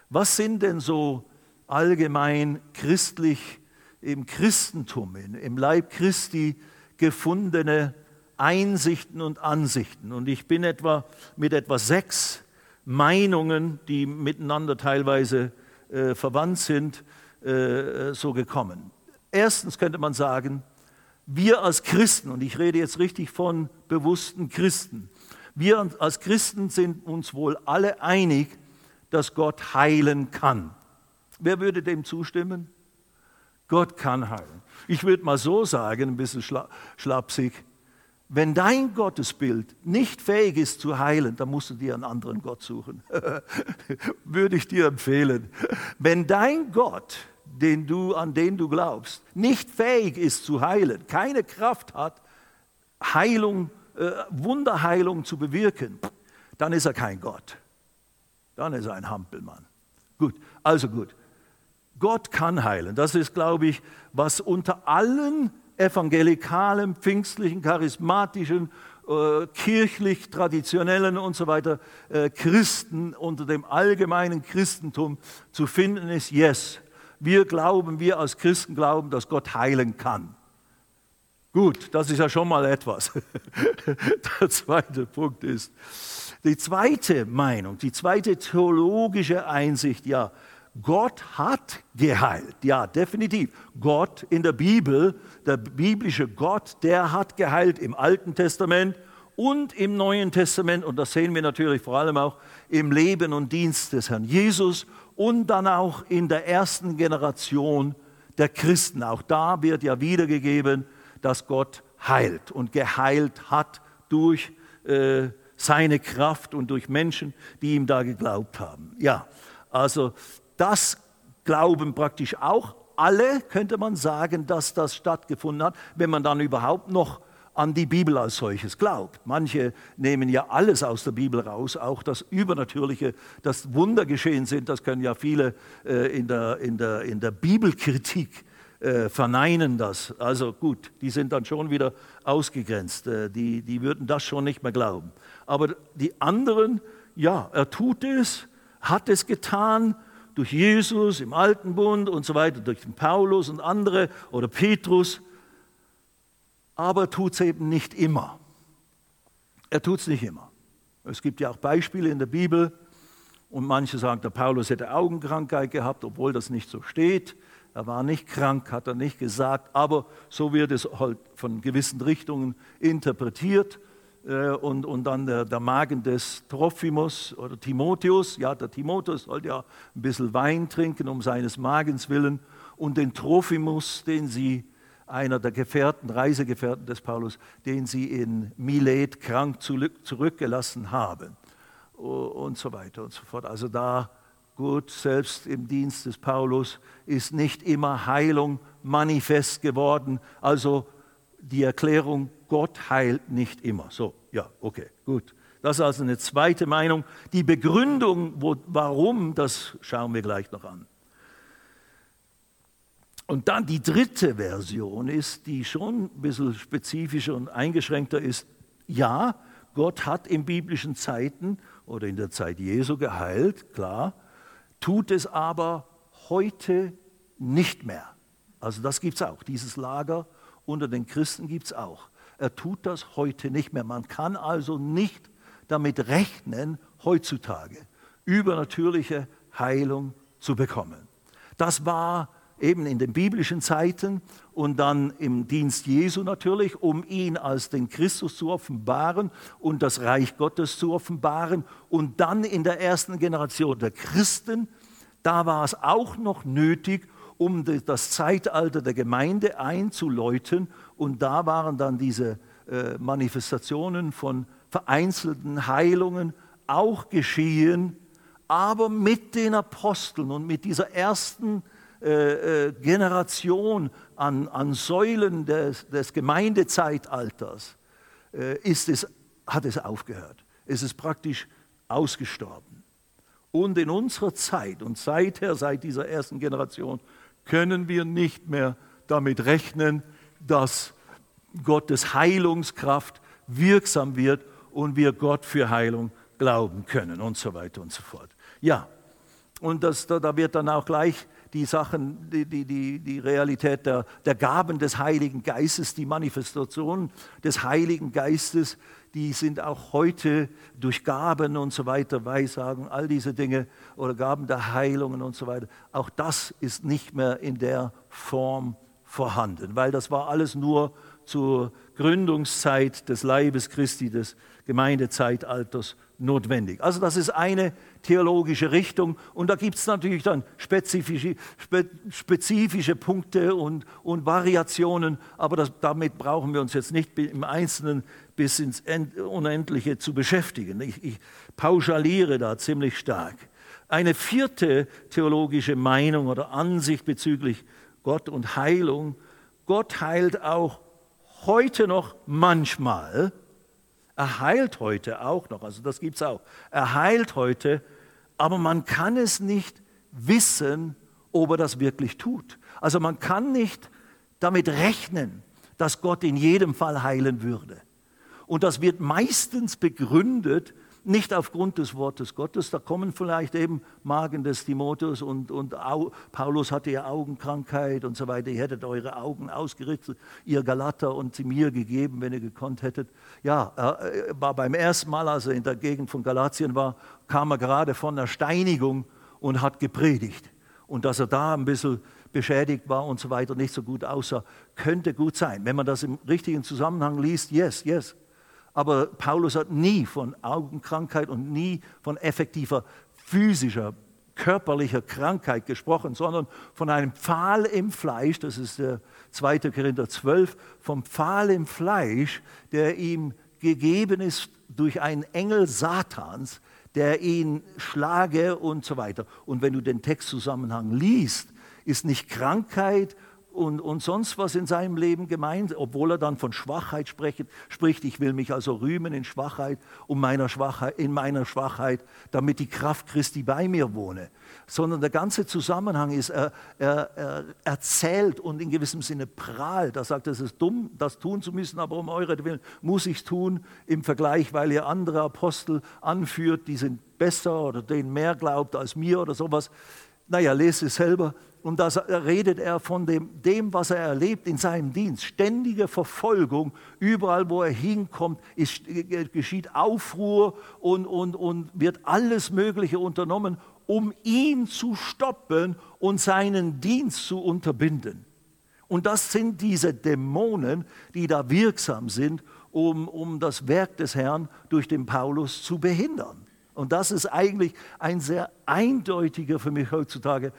Was sind denn so allgemein christlich im Christentum, im Leib Christi gefundene Einsichten und Ansichten? Und ich bin etwa mit etwa sechs Meinungen, die miteinander teilweise äh, verwandt sind, äh, so gekommen. Erstens könnte man sagen, wir als Christen, und ich rede jetzt richtig von bewussten Christen, wir als Christen sind uns wohl alle einig, dass Gott heilen kann. Wer würde dem zustimmen? Gott kann heilen. Ich würde mal so sagen, ein bisschen schla schlapsig, wenn dein Gottesbild nicht fähig ist zu heilen, dann musst du dir einen anderen Gott suchen. würde ich dir empfehlen. Wenn dein Gott den du, an den du glaubst, nicht fähig ist zu heilen, keine Kraft hat, Heilung, äh, Wunderheilung zu bewirken, dann ist er kein Gott. Dann ist er ein Hampelmann. Gut, also gut. Gott kann heilen. Das ist, glaube ich, was unter allen evangelikalen, pfingstlichen, charismatischen, äh, kirchlich, traditionellen und so weiter äh, Christen unter dem allgemeinen Christentum zu finden ist. Yes, wir glauben, wir als Christen glauben, dass Gott heilen kann. Gut, das ist ja schon mal etwas. Der zweite Punkt ist, die zweite Meinung, die zweite theologische Einsicht, ja, Gott hat geheilt. Ja, definitiv. Gott in der Bibel, der biblische Gott, der hat geheilt im Alten Testament und im Neuen Testament. Und das sehen wir natürlich vor allem auch im Leben und Dienst des Herrn Jesus und dann auch in der ersten Generation der Christen. Auch da wird ja wiedergegeben, dass Gott heilt und geheilt hat durch äh, seine Kraft und durch Menschen, die ihm da geglaubt haben. Ja, also das glauben praktisch auch alle, könnte man sagen, dass das stattgefunden hat, wenn man dann überhaupt noch an die Bibel als solches glaubt. Manche nehmen ja alles aus der Bibel raus, auch das Übernatürliche, das Wunder geschehen sind, das können ja viele äh, in, der, in, der, in der Bibelkritik äh, verneinen das. Also gut, die sind dann schon wieder ausgegrenzt, äh, die, die würden das schon nicht mehr glauben. Aber die anderen, ja, er tut es, hat es getan, durch Jesus im Alten Bund und so weiter, durch den Paulus und andere oder Petrus aber tut es eben nicht immer. Er tut es nicht immer. Es gibt ja auch Beispiele in der Bibel und manche sagen, der Paulus hätte Augenkrankheit gehabt, obwohl das nicht so steht. Er war nicht krank, hat er nicht gesagt, aber so wird es halt von gewissen Richtungen interpretiert. Äh, und, und dann der, der Magen des Trophimus oder Timotheus, ja, der Timotheus sollte ja ein bisschen Wein trinken um seines Magens willen und den Trophimus, den sie einer der Gefährten, Reisegefährten des Paulus, den sie in Milet krank zurückgelassen haben und so weiter und so fort. Also da gut, selbst im Dienst des Paulus ist nicht immer Heilung manifest geworden. Also die Erklärung, Gott heilt nicht immer. So, ja, okay, gut. Das ist also eine zweite Meinung. Die Begründung, wo, warum, das schauen wir gleich noch an. Und dann die dritte Version ist, die schon ein bisschen spezifischer und eingeschränkter ist. Ja, Gott hat in biblischen Zeiten oder in der Zeit Jesu geheilt, klar, tut es aber heute nicht mehr. Also das gibt es auch, dieses Lager unter den Christen gibt es auch. Er tut das heute nicht mehr. Man kann also nicht damit rechnen, heutzutage übernatürliche Heilung zu bekommen. Das war eben in den biblischen Zeiten und dann im Dienst Jesu natürlich, um ihn als den Christus zu offenbaren und das Reich Gottes zu offenbaren. Und dann in der ersten Generation der Christen, da war es auch noch nötig, um das Zeitalter der Gemeinde einzuläuten. Und da waren dann diese äh, Manifestationen von vereinzelten Heilungen auch geschehen, aber mit den Aposteln und mit dieser ersten Generation äh, äh, Generation an, an Säulen des, des Gemeindezeitalters äh, ist es, hat es aufgehört. Es ist praktisch ausgestorben. Und in unserer Zeit und seither, seit dieser ersten Generation, können wir nicht mehr damit rechnen, dass Gottes Heilungskraft wirksam wird und wir Gott für Heilung glauben können und so weiter und so fort. Ja, und das, da, da wird dann auch gleich die Sachen, die, die, die, die Realität der, der Gaben des Heiligen Geistes, die Manifestation des Heiligen Geistes, die sind auch heute durch Gaben und so weiter, Weissagen, all diese Dinge oder Gaben der Heilungen und so weiter. Auch das ist nicht mehr in der Form vorhanden, weil das war alles nur zur Gründungszeit des Leibes Christi, des Gemeindezeitalters notwendig. Also das ist eine theologische Richtung und da gibt es natürlich dann spezifische, spe, spezifische Punkte und, und Variationen, aber das, damit brauchen wir uns jetzt nicht im Einzelnen bis ins Unendliche zu beschäftigen. Ich, ich pauschaliere da ziemlich stark. Eine vierte theologische Meinung oder Ansicht bezüglich Gott und Heilung. Gott heilt auch heute noch manchmal, er heilt heute auch noch, also das gibt es auch. Er heilt heute, aber man kann es nicht wissen, ob er das wirklich tut. Also man kann nicht damit rechnen, dass Gott in jedem Fall heilen würde. Und das wird meistens begründet nicht aufgrund des Wortes Gottes. Da kommen vielleicht eben Magen des Timotheus und, und Paulus hatte ja Augenkrankheit und so weiter. Ihr hättet eure Augen ausgerichtet, ihr Galater, und sie mir gegeben, wenn ihr gekonnt hättet. Ja, er war beim ersten Mal, als er in der Gegend von Galatien war, kam er gerade von der Steinigung und hat gepredigt. Und dass er da ein bisschen beschädigt war und so weiter, nicht so gut aussah, könnte gut sein. Wenn man das im richtigen Zusammenhang liest, yes, yes. Aber Paulus hat nie von Augenkrankheit und nie von effektiver physischer, körperlicher Krankheit gesprochen, sondern von einem Pfahl im Fleisch, das ist der 2. Korinther 12, vom Pfahl im Fleisch, der ihm gegeben ist durch einen Engel Satans, der ihn schlage und so weiter. Und wenn du den Textzusammenhang liest, ist nicht Krankheit und, und sonst was in seinem Leben gemeint, obwohl er dann von Schwachheit spricht, spricht. Ich will mich also rühmen in Schwachheit, um meiner Schwachheit, in meiner Schwachheit, damit die Kraft Christi bei mir wohne. Sondern der ganze Zusammenhang ist, er, er, er erzählt und in gewissem Sinne prahlt. Er sagt, es ist dumm, das tun zu müssen, aber um eure Willen muss ich es tun im Vergleich, weil ihr andere Apostel anführt, die sind besser oder denen mehr glaubt als mir oder sowas. Naja, lese es selber und da redet er von dem, dem, was er erlebt in seinem Dienst. Ständige Verfolgung, überall wo er hinkommt, ist, geschieht Aufruhr und, und, und wird alles Mögliche unternommen, um ihn zu stoppen und seinen Dienst zu unterbinden. Und das sind diese Dämonen, die da wirksam sind, um, um das Werk des Herrn durch den Paulus zu behindern. Und das ist eigentlich ein sehr eindeutiger für mich heutzutage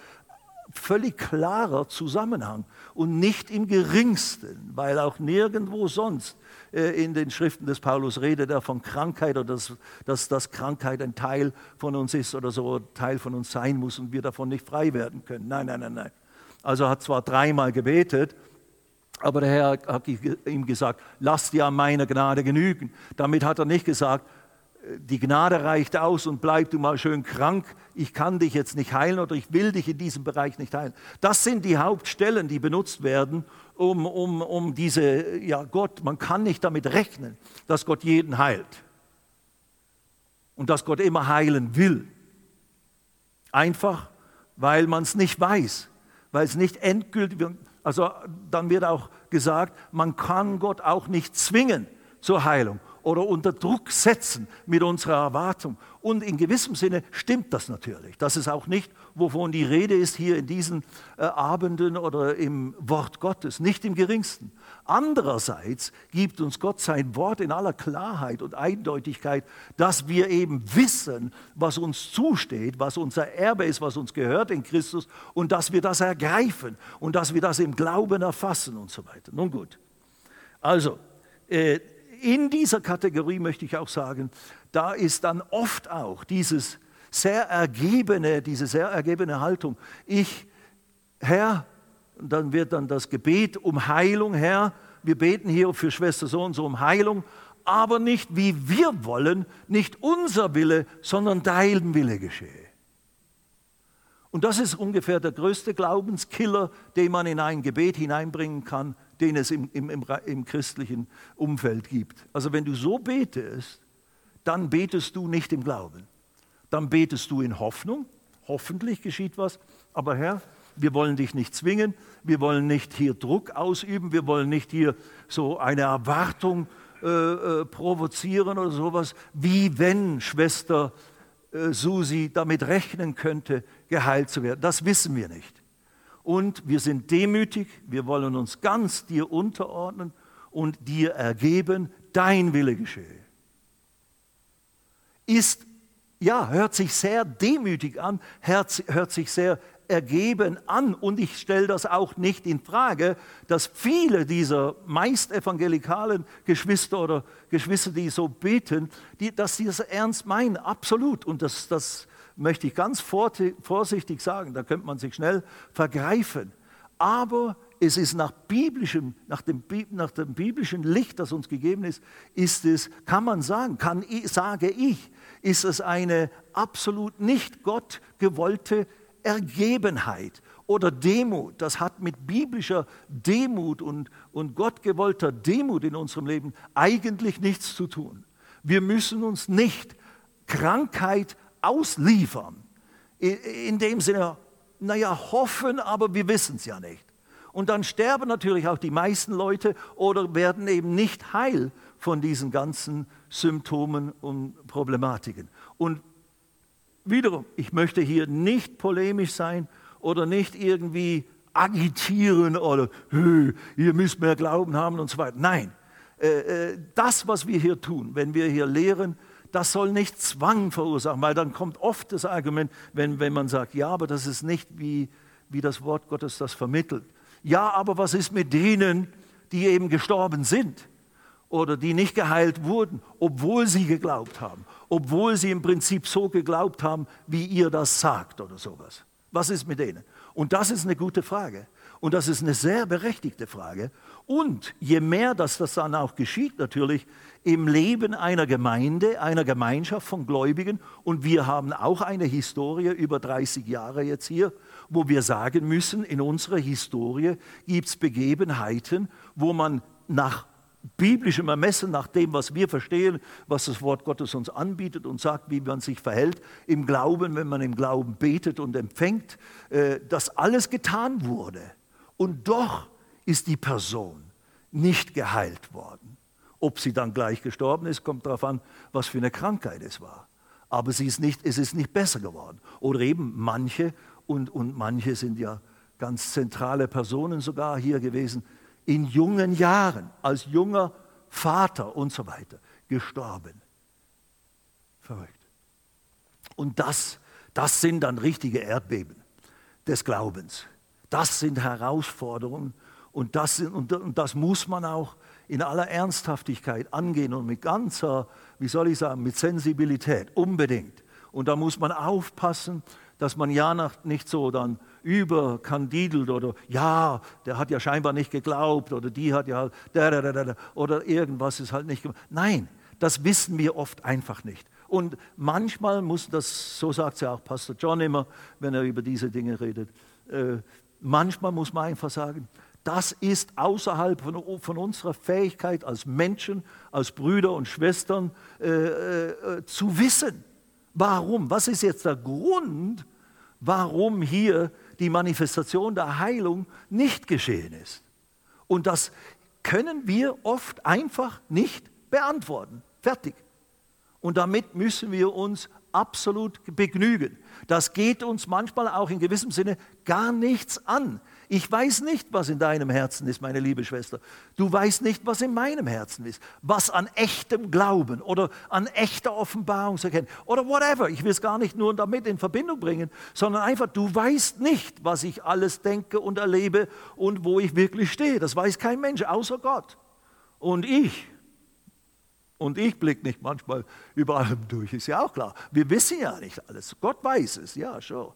völlig klarer Zusammenhang und nicht im geringsten, weil auch nirgendwo sonst äh, in den Schriften des Paulus redet er von Krankheit oder dass, dass, dass Krankheit ein Teil von uns ist oder so Teil von uns sein muss und wir davon nicht frei werden können. Nein, nein, nein, nein. Also er hat zwar dreimal gebetet, aber der Herr hat ihm gesagt, lass dir an meiner Gnade genügen. Damit hat er nicht gesagt, die Gnade reicht aus und bleib du mal schön krank, ich kann dich jetzt nicht heilen oder ich will dich in diesem Bereich nicht heilen. Das sind die Hauptstellen, die benutzt werden, um, um, um diese, ja Gott, man kann nicht damit rechnen, dass Gott jeden heilt und dass Gott immer heilen will. Einfach, weil man es nicht weiß, weil es nicht endgültig wird. Also dann wird auch gesagt, man kann Gott auch nicht zwingen zur Heilung oder unter Druck setzen mit unserer Erwartung. Und in gewissem Sinne stimmt das natürlich. Das ist auch nicht, wovon die Rede ist hier in diesen äh, Abenden oder im Wort Gottes, nicht im geringsten. Andererseits gibt uns Gott sein Wort in aller Klarheit und Eindeutigkeit, dass wir eben wissen, was uns zusteht, was unser Erbe ist, was uns gehört in Christus und dass wir das ergreifen und dass wir das im Glauben erfassen und so weiter. Nun gut, also äh, in dieser Kategorie möchte ich auch sagen, da ist dann oft auch dieses sehr ergebene, diese sehr ergebene Haltung. Ich, Herr, dann wird dann das Gebet um Heilung, Herr, wir beten hier für Schwester so und so um Heilung, aber nicht wie wir wollen, nicht unser Wille, sondern dein Wille geschehe. Und das ist ungefähr der größte Glaubenskiller, den man in ein Gebet hineinbringen kann den es im, im, im, im christlichen Umfeld gibt. Also wenn du so betest, dann betest du nicht im Glauben. Dann betest du in Hoffnung, hoffentlich geschieht was, aber Herr, wir wollen dich nicht zwingen, wir wollen nicht hier Druck ausüben, wir wollen nicht hier so eine Erwartung äh, äh, provozieren oder sowas, wie wenn Schwester äh, Susi damit rechnen könnte, geheilt zu werden. Das wissen wir nicht und wir sind demütig, wir wollen uns ganz dir unterordnen und dir ergeben, dein Wille geschehe. Ist, ja, hört sich sehr demütig an, hört sich sehr ergeben an und ich stelle das auch nicht in Frage, dass viele dieser meist evangelikalen Geschwister oder Geschwister, die so beten, die, dass sie das ernst meinen, absolut. Und das, das möchte ich ganz vorsichtig sagen, da könnte man sich schnell vergreifen. Aber es ist nach, biblischem, nach, dem, nach dem biblischen Licht, das uns gegeben ist, ist es, kann man sagen, kann, sage ich, ist es eine absolut nicht Gott gewollte Ergebenheit oder Demut. Das hat mit biblischer Demut und, und Gott gewollter Demut in unserem Leben eigentlich nichts zu tun. Wir müssen uns nicht Krankheit ausliefern. In dem Sinne, naja, hoffen, aber wir wissen es ja nicht. Und dann sterben natürlich auch die meisten Leute oder werden eben nicht heil von diesen ganzen Symptomen und Problematiken. Und wiederum, ich möchte hier nicht polemisch sein oder nicht irgendwie agitieren oder ihr müsst mehr Glauben haben und so weiter. Nein, äh, äh, das, was wir hier tun, wenn wir hier lehren, das soll nicht Zwang verursachen, weil dann kommt oft das Argument, wenn, wenn man sagt, ja, aber das ist nicht wie, wie das Wort Gottes das vermittelt. Ja, aber was ist mit denen, die eben gestorben sind oder die nicht geheilt wurden, obwohl sie geglaubt haben, obwohl sie im Prinzip so geglaubt haben, wie ihr das sagt oder sowas. Was ist mit denen? Und das ist eine gute Frage. Und das ist eine sehr berechtigte Frage. Und je mehr dass das dann auch geschieht, natürlich im Leben einer Gemeinde, einer Gemeinschaft von Gläubigen, und wir haben auch eine Historie über 30 Jahre jetzt hier, wo wir sagen müssen, in unserer Historie gibt es Begebenheiten, wo man nach biblischem Ermessen, nach dem, was wir verstehen, was das Wort Gottes uns anbietet und sagt, wie man sich verhält, im Glauben, wenn man im Glauben betet und empfängt, äh, dass alles getan wurde. Und doch ist die Person nicht geheilt worden. Ob sie dann gleich gestorben ist, kommt darauf an, was für eine Krankheit es war. Aber sie ist nicht, es ist nicht besser geworden. Oder eben manche, und, und manche sind ja ganz zentrale Personen sogar hier gewesen, in jungen Jahren, als junger Vater und so weiter, gestorben. Verrückt. Und das, das sind dann richtige Erdbeben des Glaubens. Das sind Herausforderungen und das, und, das muss man auch in aller Ernsthaftigkeit angehen und mit ganzer, wie soll ich sagen, mit Sensibilität, unbedingt. Und da muss man aufpassen, dass man ja nicht so dann überkandidelt oder ja, der hat ja scheinbar nicht geglaubt oder die hat ja oder irgendwas ist halt nicht gemacht. Nein, das wissen wir oft einfach nicht. Und manchmal muss das, so sagt ja auch Pastor John immer, wenn er über diese Dinge redet, äh, manchmal muss man einfach sagen, das ist außerhalb von, von, unserer Fähigkeit als Menschen, als Brüder und Schwestern äh, äh, zu wissen. Warum? Was ist jetzt der Grund, warum hier die Manifestation der Heilung nicht geschehen ist? Und das können wir oft einfach nicht beantworten. Fertig. Und damit müssen wir uns absolut begnügen. Das geht uns manchmal auch in gewissem Sinne gar nichts an. Ich weiß nicht, was in deinem Herzen ist, meine liebe Schwester. Du weißt nicht, was in meinem Herzen ist. Was an echtem Glauben oder an echter Offenbarung zu erkennen oder whatever. Ich will es gar nicht nur damit in Verbindung bringen, sondern einfach, du weißt nicht, was ich alles denke und erlebe und wo ich wirklich stehe. Das weiß kein Mensch außer Gott. Und ich und ich blicke nicht manchmal über allem durch, ist ja auch klar. Wir wissen ja nicht alles. Gott weiß es, ja, schon.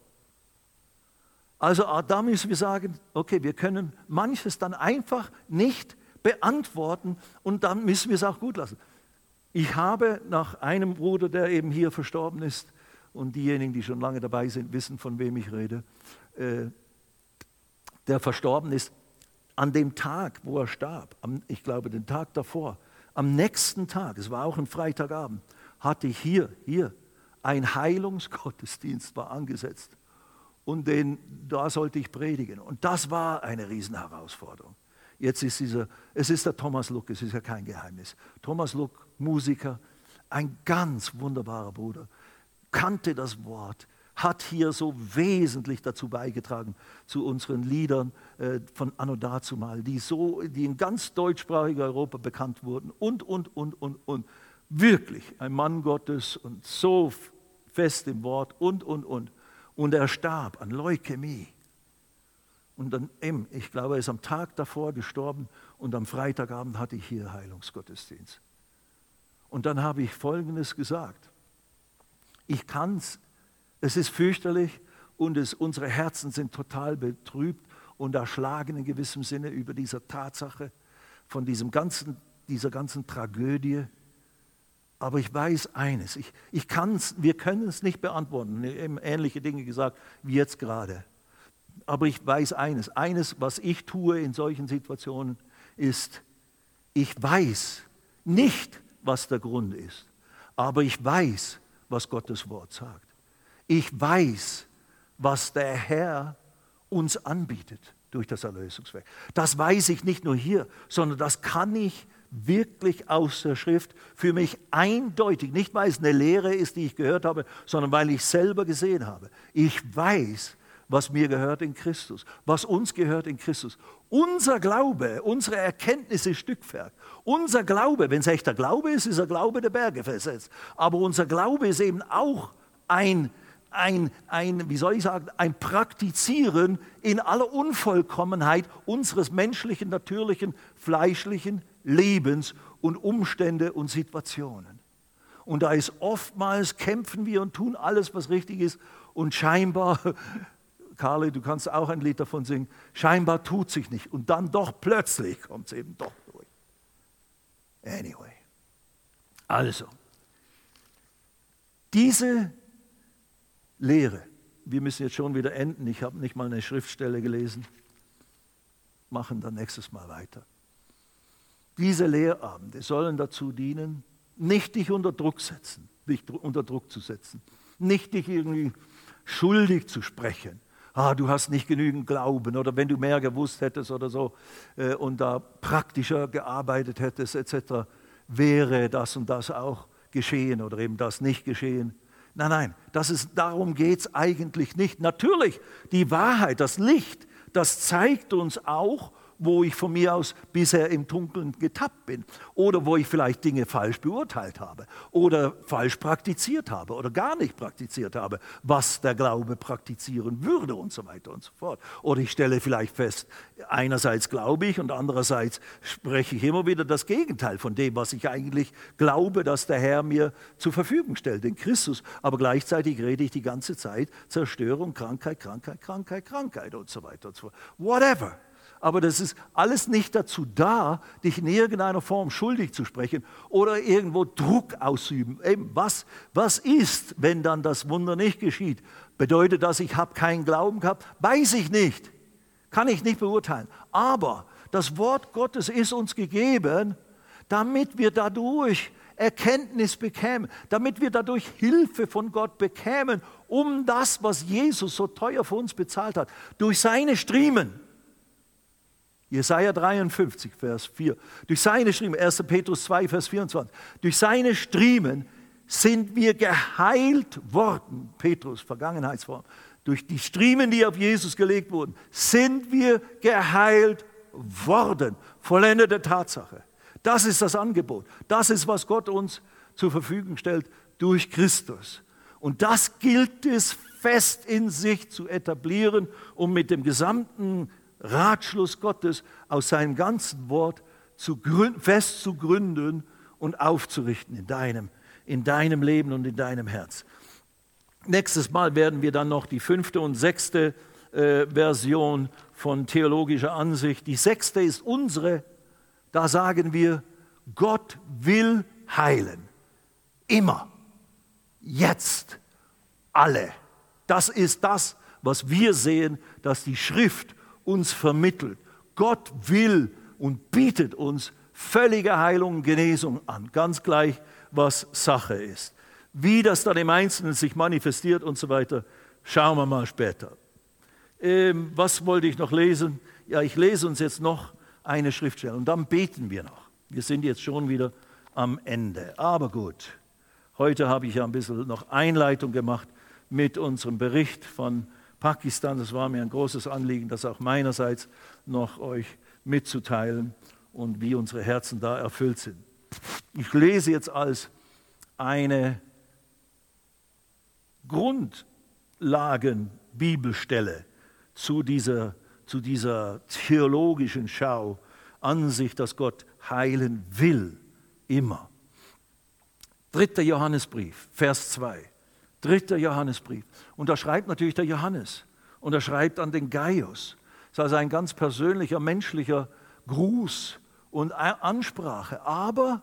Also da müssen wir sagen, okay, wir können manches dann einfach nicht beantworten und dann müssen wir es auch gut lassen. Ich habe nach einem Bruder, der eben hier verstorben ist, und diejenigen, die schon lange dabei sind, wissen, von wem ich rede, äh, der verstorben ist, an dem Tag, wo er starb, am, ich glaube den Tag davor, am nächsten Tag, es war auch ein Freitagabend, hatte ich hier, hier, ein Heilungsgottesdienst war angesetzt. Und den, da sollte ich predigen. Und das war eine Riesenherausforderung. Jetzt ist dieser, es ist der Thomas Luck, es ist ja kein Geheimnis. Thomas Luck, Musiker, ein ganz wunderbarer Bruder, kannte das Wort, hat hier so wesentlich dazu beigetragen, zu unseren Liedern äh, von Anno dazumal, die, so, die in ganz deutschsprachiger Europa bekannt wurden und, und, und, und, und. Wirklich ein Mann Gottes und so fest im Wort und, und, und. Und er starb an Leukämie. Und dann, ich glaube, er ist am Tag davor gestorben und am Freitagabend hatte ich hier Heilungsgottesdienst. Und dann habe ich Folgendes gesagt. Ich kann es es ist fürchterlich und es, unsere Herzen sind total betrübt und erschlagen in gewissem Sinne über diese Tatsache von diesem ganzen, dieser ganzen Tragödie. Aber ich weiß eines, ich, ich kann's, wir können es nicht beantworten, ähnliche Dinge gesagt wie jetzt gerade. Aber ich weiß eines, eines, was ich tue in solchen Situationen, ist, ich weiß nicht, was der Grund ist, aber ich weiß, was Gottes Wort sagt. Ich weiß, was der Herr uns anbietet durch das Erlösungswerk. Das weiß ich nicht nur hier, sondern das kann ich wirklich aus der Schrift für mich eindeutig, nicht weil es eine Lehre ist, die ich gehört habe, sondern weil ich selber gesehen habe. Ich weiß, was mir gehört in Christus, was uns gehört in Christus. Unser Glaube, unsere Erkenntnis ist Stückwerk. Unser Glaube, wenn es echter Glaube ist, ist er Glaube der Berge versetzt. Aber unser Glaube ist eben auch ein, ein, ein, wie soll ich sagen, ein Praktizieren in aller Unvollkommenheit unseres menschlichen, natürlichen, fleischlichen Lebens und Umstände und Situationen. Und da ist oftmals kämpfen wir und tun alles, was richtig ist und scheinbar, Carly, du kannst auch ein Lied davon singen, scheinbar tut sich nicht und dann doch plötzlich kommt es eben doch durch. Anyway, also, diese Lehre, wir müssen jetzt schon wieder enden, ich habe nicht mal eine Schriftstelle gelesen, machen dann nächstes Mal weiter. Diese Lehrabende sollen dazu dienen, nicht dich unter Druck setzen, dich unter Druck zu setzen, nicht dich irgendwie schuldig zu sprechen. Ah, du hast nicht genügend Glauben oder wenn du mehr gewusst hättest oder so äh, und da praktischer gearbeitet hättest etc., wäre das und das auch geschehen oder eben das nicht geschehen. Nein, nein, das ist, darum geht es eigentlich nicht. Natürlich, die Wahrheit, das Licht, das zeigt uns auch, wo ich von mir aus bisher im Dunkeln getappt bin oder wo ich vielleicht Dinge falsch beurteilt habe oder falsch praktiziert habe oder gar nicht praktiziert habe, was der Glaube praktizieren würde und so weiter und so fort. Oder ich stelle vielleicht fest, einerseits glaube ich und andererseits spreche ich immer wieder das Gegenteil von dem, was ich eigentlich glaube, dass der Herr mir zur Verfügung stellt, in Christus. Aber gleichzeitig rede ich die ganze Zeit Zerstörung, Krankheit, Krankheit, Krankheit, Krankheit und so weiter und so fort. Whatever aber das ist alles nicht dazu da, dich in irgendeiner Form schuldig zu sprechen oder irgendwo Druck auszuüben. Eben, was, was ist, wenn dann das Wunder nicht geschieht? Bedeutet das, ich habe keinen Glauben gehabt? Weiß ich nicht. Kann ich nicht beurteilen. Aber das Wort Gottes ist uns gegeben, damit wir dadurch Erkenntnis bekämen, damit wir dadurch Hilfe von Gott bekämen, um das, was Jesus so teuer für uns bezahlt hat, durch seine Striemen Jesaja 53, Vers 4. Durch seine Striemen, 1. Petrus 2, Vers 24. Durch seine Striemen sind wir geheilt worden. Petrus, Vergangenheitsform. Durch die Striemen, die auf Jesus gelegt wurden, sind wir geheilt worden. Vollendete Tatsache. Das ist das Angebot. Das ist, was Gott uns zur Verfügung stellt durch Christus. Und das gilt es fest in sich zu etablieren, um mit dem gesamten Ratschluss Gottes aus seinem ganzen Wort zu fest zu gründen und aufzurichten in deinem, in deinem Leben und in deinem Herz. Nächstes Mal werden wir dann noch die fünfte und sechste äh, Version von theologischer Ansicht. Die sechste ist unsere. Da sagen wir, Gott will heilen. Immer. Jetzt. Alle. Das ist das, was wir sehen, dass die Schrift uns vermittelt. Gott will und bietet uns völlige Heilung und Genesung an, ganz gleich, was Sache ist. Wie das dann im Einzelnen sich manifestiert und so weiter, schauen wir mal später. Ähm, was wollte ich noch lesen? Ja, ich lese uns jetzt noch eine Schriftstelle und dann beten wir noch. Wir sind jetzt schon wieder am Ende. Aber gut, heute habe ich ja ein bisschen noch Einleitung gemacht mit unserem Bericht von Pakistan. Es war mir ein großes Anliegen, das auch meinerseits noch euch mitzuteilen und wie unsere Herzen da erfüllt sind. Ich lese jetzt als eine Grundlagen-Bibelstelle zu dieser, zu dieser theologischen Schau an sich, dass Gott heilen will, immer. Dritter Johannesbrief, Vers 2. Dritter Johannesbrief. Und da schreibt natürlich der Johannes. Und er schreibt an den Gaius. Das ist also ein ganz persönlicher, menschlicher Gruß und Ansprache. Aber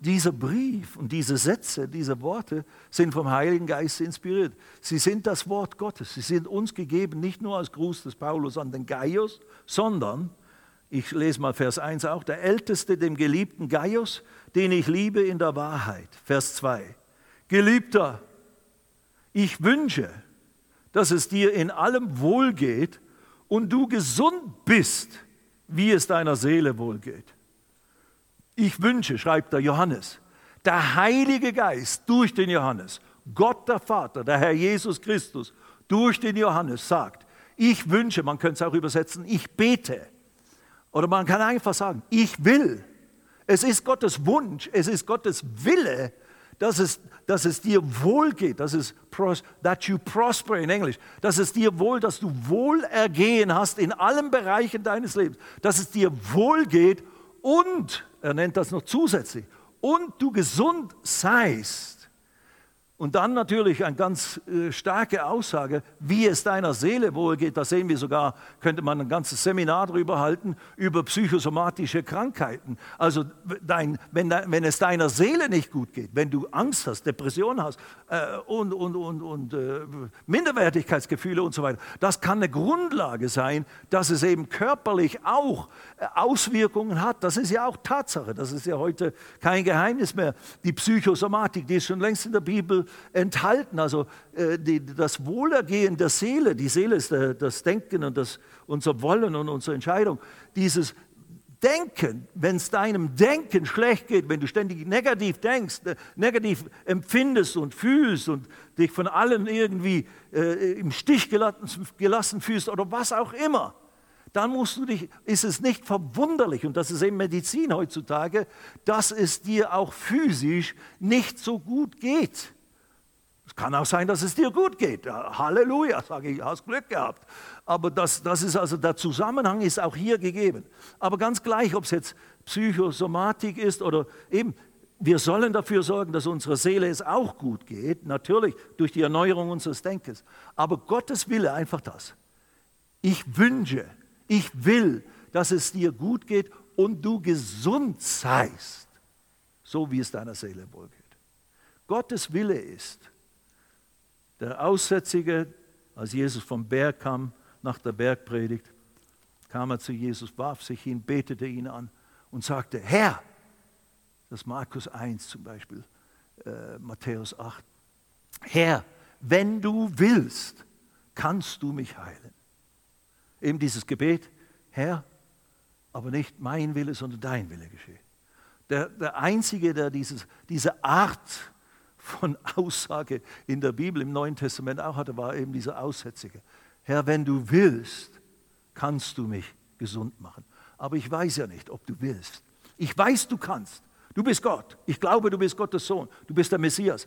dieser Brief und diese Sätze, diese Worte sind vom Heiligen Geist inspiriert. Sie sind das Wort Gottes. Sie sind uns gegeben, nicht nur als Gruß des Paulus an den Gaius, sondern, ich lese mal Vers 1 auch, der Älteste, dem geliebten Gaius, den ich liebe in der Wahrheit. Vers 2. Geliebter, Ich wünsche, dass es dir in allem wohlgeht und du gesund bist, wie es deiner Seele wohlgeht. Ich wünsche, schreibt der Johannes, der Heilige Geist durch den Johannes, Gott der Vater, der Herr Jesus Christus durch den Johannes sagt, ich wünsche, man könnte es auch übersetzen, ich bete. Oder man kann einfach sagen, ich will. Es ist Gottes Wunsch, es ist Gottes Wille, dass es, dass es dir wohl geht, dass es, that you prosper in Englisch, dass es dir wohl, dass du Wohlergehen hast in allen Bereichen deines Lebens, dass es dir wohl geht und, er nennt das noch zusätzlich, und du gesund seist. Und dann natürlich eine ganz äh, starke Aussage, wie es deiner Seele wohlgeht. Da sehen wir sogar, könnte man ein ganzes Seminar darüber halten, über psychosomatische Krankheiten. Also dein, wenn, wenn, es deiner Seele nicht gut geht, wenn du Angst hast, Depression hast äh, und, und, und, und äh, Minderwertigkeitsgefühle und so weiter, das kann eine Grundlage sein, dass es eben körperlich auch äh, Auswirkungen hat. Das ist ja auch Tatsache. Das ist ja heute kein Geheimnis mehr. Die Psychosomatik, die ist schon längst in der Bibel enthalten. Also äh, die, das Wohlergehen der Seele, die Seele ist der, das Denken und das, unser Wollen und unsere Entscheidung. Dieses Denken, wenn es deinem Denken schlecht geht, wenn du ständig negativ denkst, äh, negativ empfindest und fühlst und dich von allen irgendwie äh, im Stich gelassen, gelassen fühlst oder was auch immer, dann musst du dich, ist es nicht verwunderlich, und das ist eben Medizin heutzutage, dass es dir auch physisch nicht so gut geht. Es kann auch sein, dass es dir gut geht. Halleluja, sage ich, hast Glück gehabt. Aber das, das ist also der Zusammenhang ist auch hier gegeben. Aber ganz gleich, ob es jetzt Psychosomatik ist oder eben, wir sollen dafür sorgen, dass unserer Seele es auch gut geht, natürlich durch die Erneuerung unseres Denkens. Aber Gottes Wille einfach das. Ich wünsche, ich will, dass es dir gut geht und du gesund seist, so wie es deiner Seele wohlgeht. Gottes Wille ist, der Aussätzige, als Jesus vom Berg kam, nach der Bergpredigt, kam er zu Jesus, warf sich hin, betete ihn an und sagte, Herr, das ist Markus 1 zum Beispiel, äh, Matthäus 8, Herr, wenn du willst, kannst du mich heilen. Eben dieses Gebet, Herr, aber nicht mein Wille, sondern dein Wille geschehe. Der, der Einzige, der dieses, diese Art von Aussage in der Bibel im Neuen Testament auch hatte, war eben dieser Aussätzige. Herr, wenn du willst, kannst du mich gesund machen. Aber ich weiß ja nicht, ob du willst. Ich weiß, du kannst. Du bist Gott. Ich glaube, du bist Gottes Sohn. Du bist der Messias.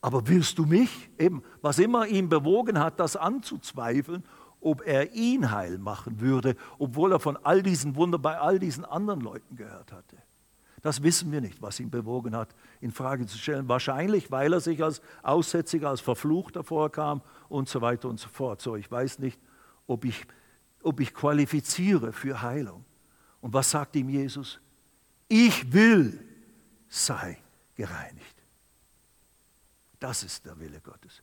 Aber willst du mich? Eben, was immer ihn bewogen hat, das anzuzweifeln, ob er ihn heil machen würde, obwohl er von all diesen Wundern bei all diesen anderen Leuten gehört hatte. Das wissen wir nicht, was ihn bewogen hat, in Frage zu stellen. Wahrscheinlich, weil er sich als Aussätziger, als Verfluchter vorkam und so weiter und so fort. So, ich weiß nicht, ob ich, ob ich qualifiziere für Heilung. Und was sagt ihm Jesus? Ich will, sei gereinigt. Das ist der Wille Gottes.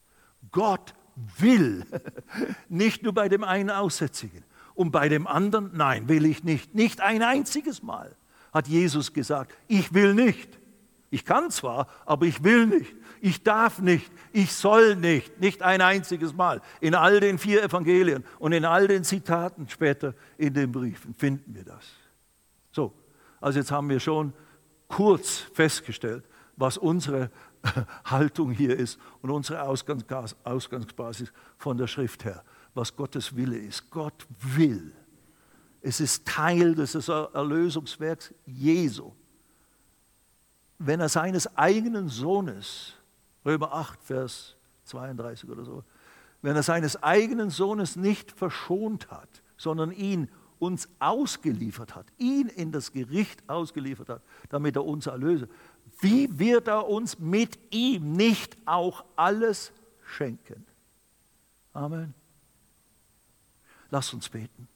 Gott will, nicht nur bei dem einen Aussätzigen. Und bei dem anderen, nein, will ich nicht. Nicht ein einziges Mal hat Jesus gesagt, ich will nicht. Ich kann zwar, aber ich will nicht. Ich darf nicht. Ich soll nicht. Nicht ein einziges Mal. In all den vier Evangelien und in all den Zitaten später in den Briefen finden wir das. So, also jetzt haben wir schon kurz festgestellt, was unsere Haltung hier ist und unsere Ausgangsbasis von der Schrift her, was Gottes Wille ist. Gott will es ist Teil des Erlösungswerks Jesu. Wenn er seines eigenen Sohnes, Römer 8, Vers 32 oder so, wenn er seines eigenen Sohnes nicht verschont hat, sondern ihn uns ausgeliefert hat, ihn in das Gericht ausgeliefert hat, damit er uns erlöse, wie wird er uns mit ihm nicht auch alles schenken? Amen. Lass uns beten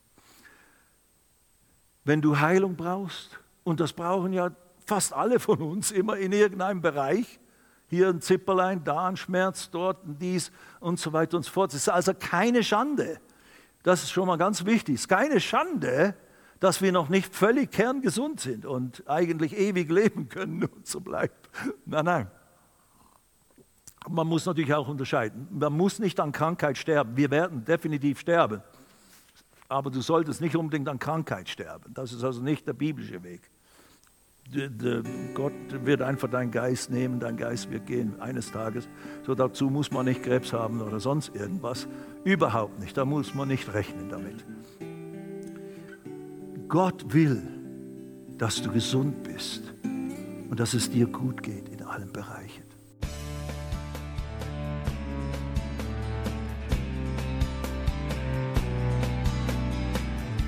wenn du Heilung brauchst, und das brauchen ja fast alle von uns immer in irgendeinem Bereich, hier ein Zipperlein, da ein Schmerz, dort ein dies und so weiter und so fort. Es ist also keine Schande. Das ist schon mal ganz wichtig. Es ist keine Schande, dass wir noch nicht völlig kerngesund sind und eigentlich ewig leben können und so bleibt. Nein, nein. man muss natürlich auch unterscheiden. Man muss nicht an Krankheit sterben. Wir werden definitiv sterben. Aber du solltest nicht unbedingt an Krankheit sterben. Das ist also nicht der biblische Weg. Gott wird einfach deinen Geist nehmen, dein Geist wird gehen eines Tages. So dazu muss man nicht Krebs haben oder sonst irgendwas. Überhaupt nicht. Da muss man nicht rechnen damit. Gott will, dass du gesund bist und dass es dir gut geht in allen Bereichen.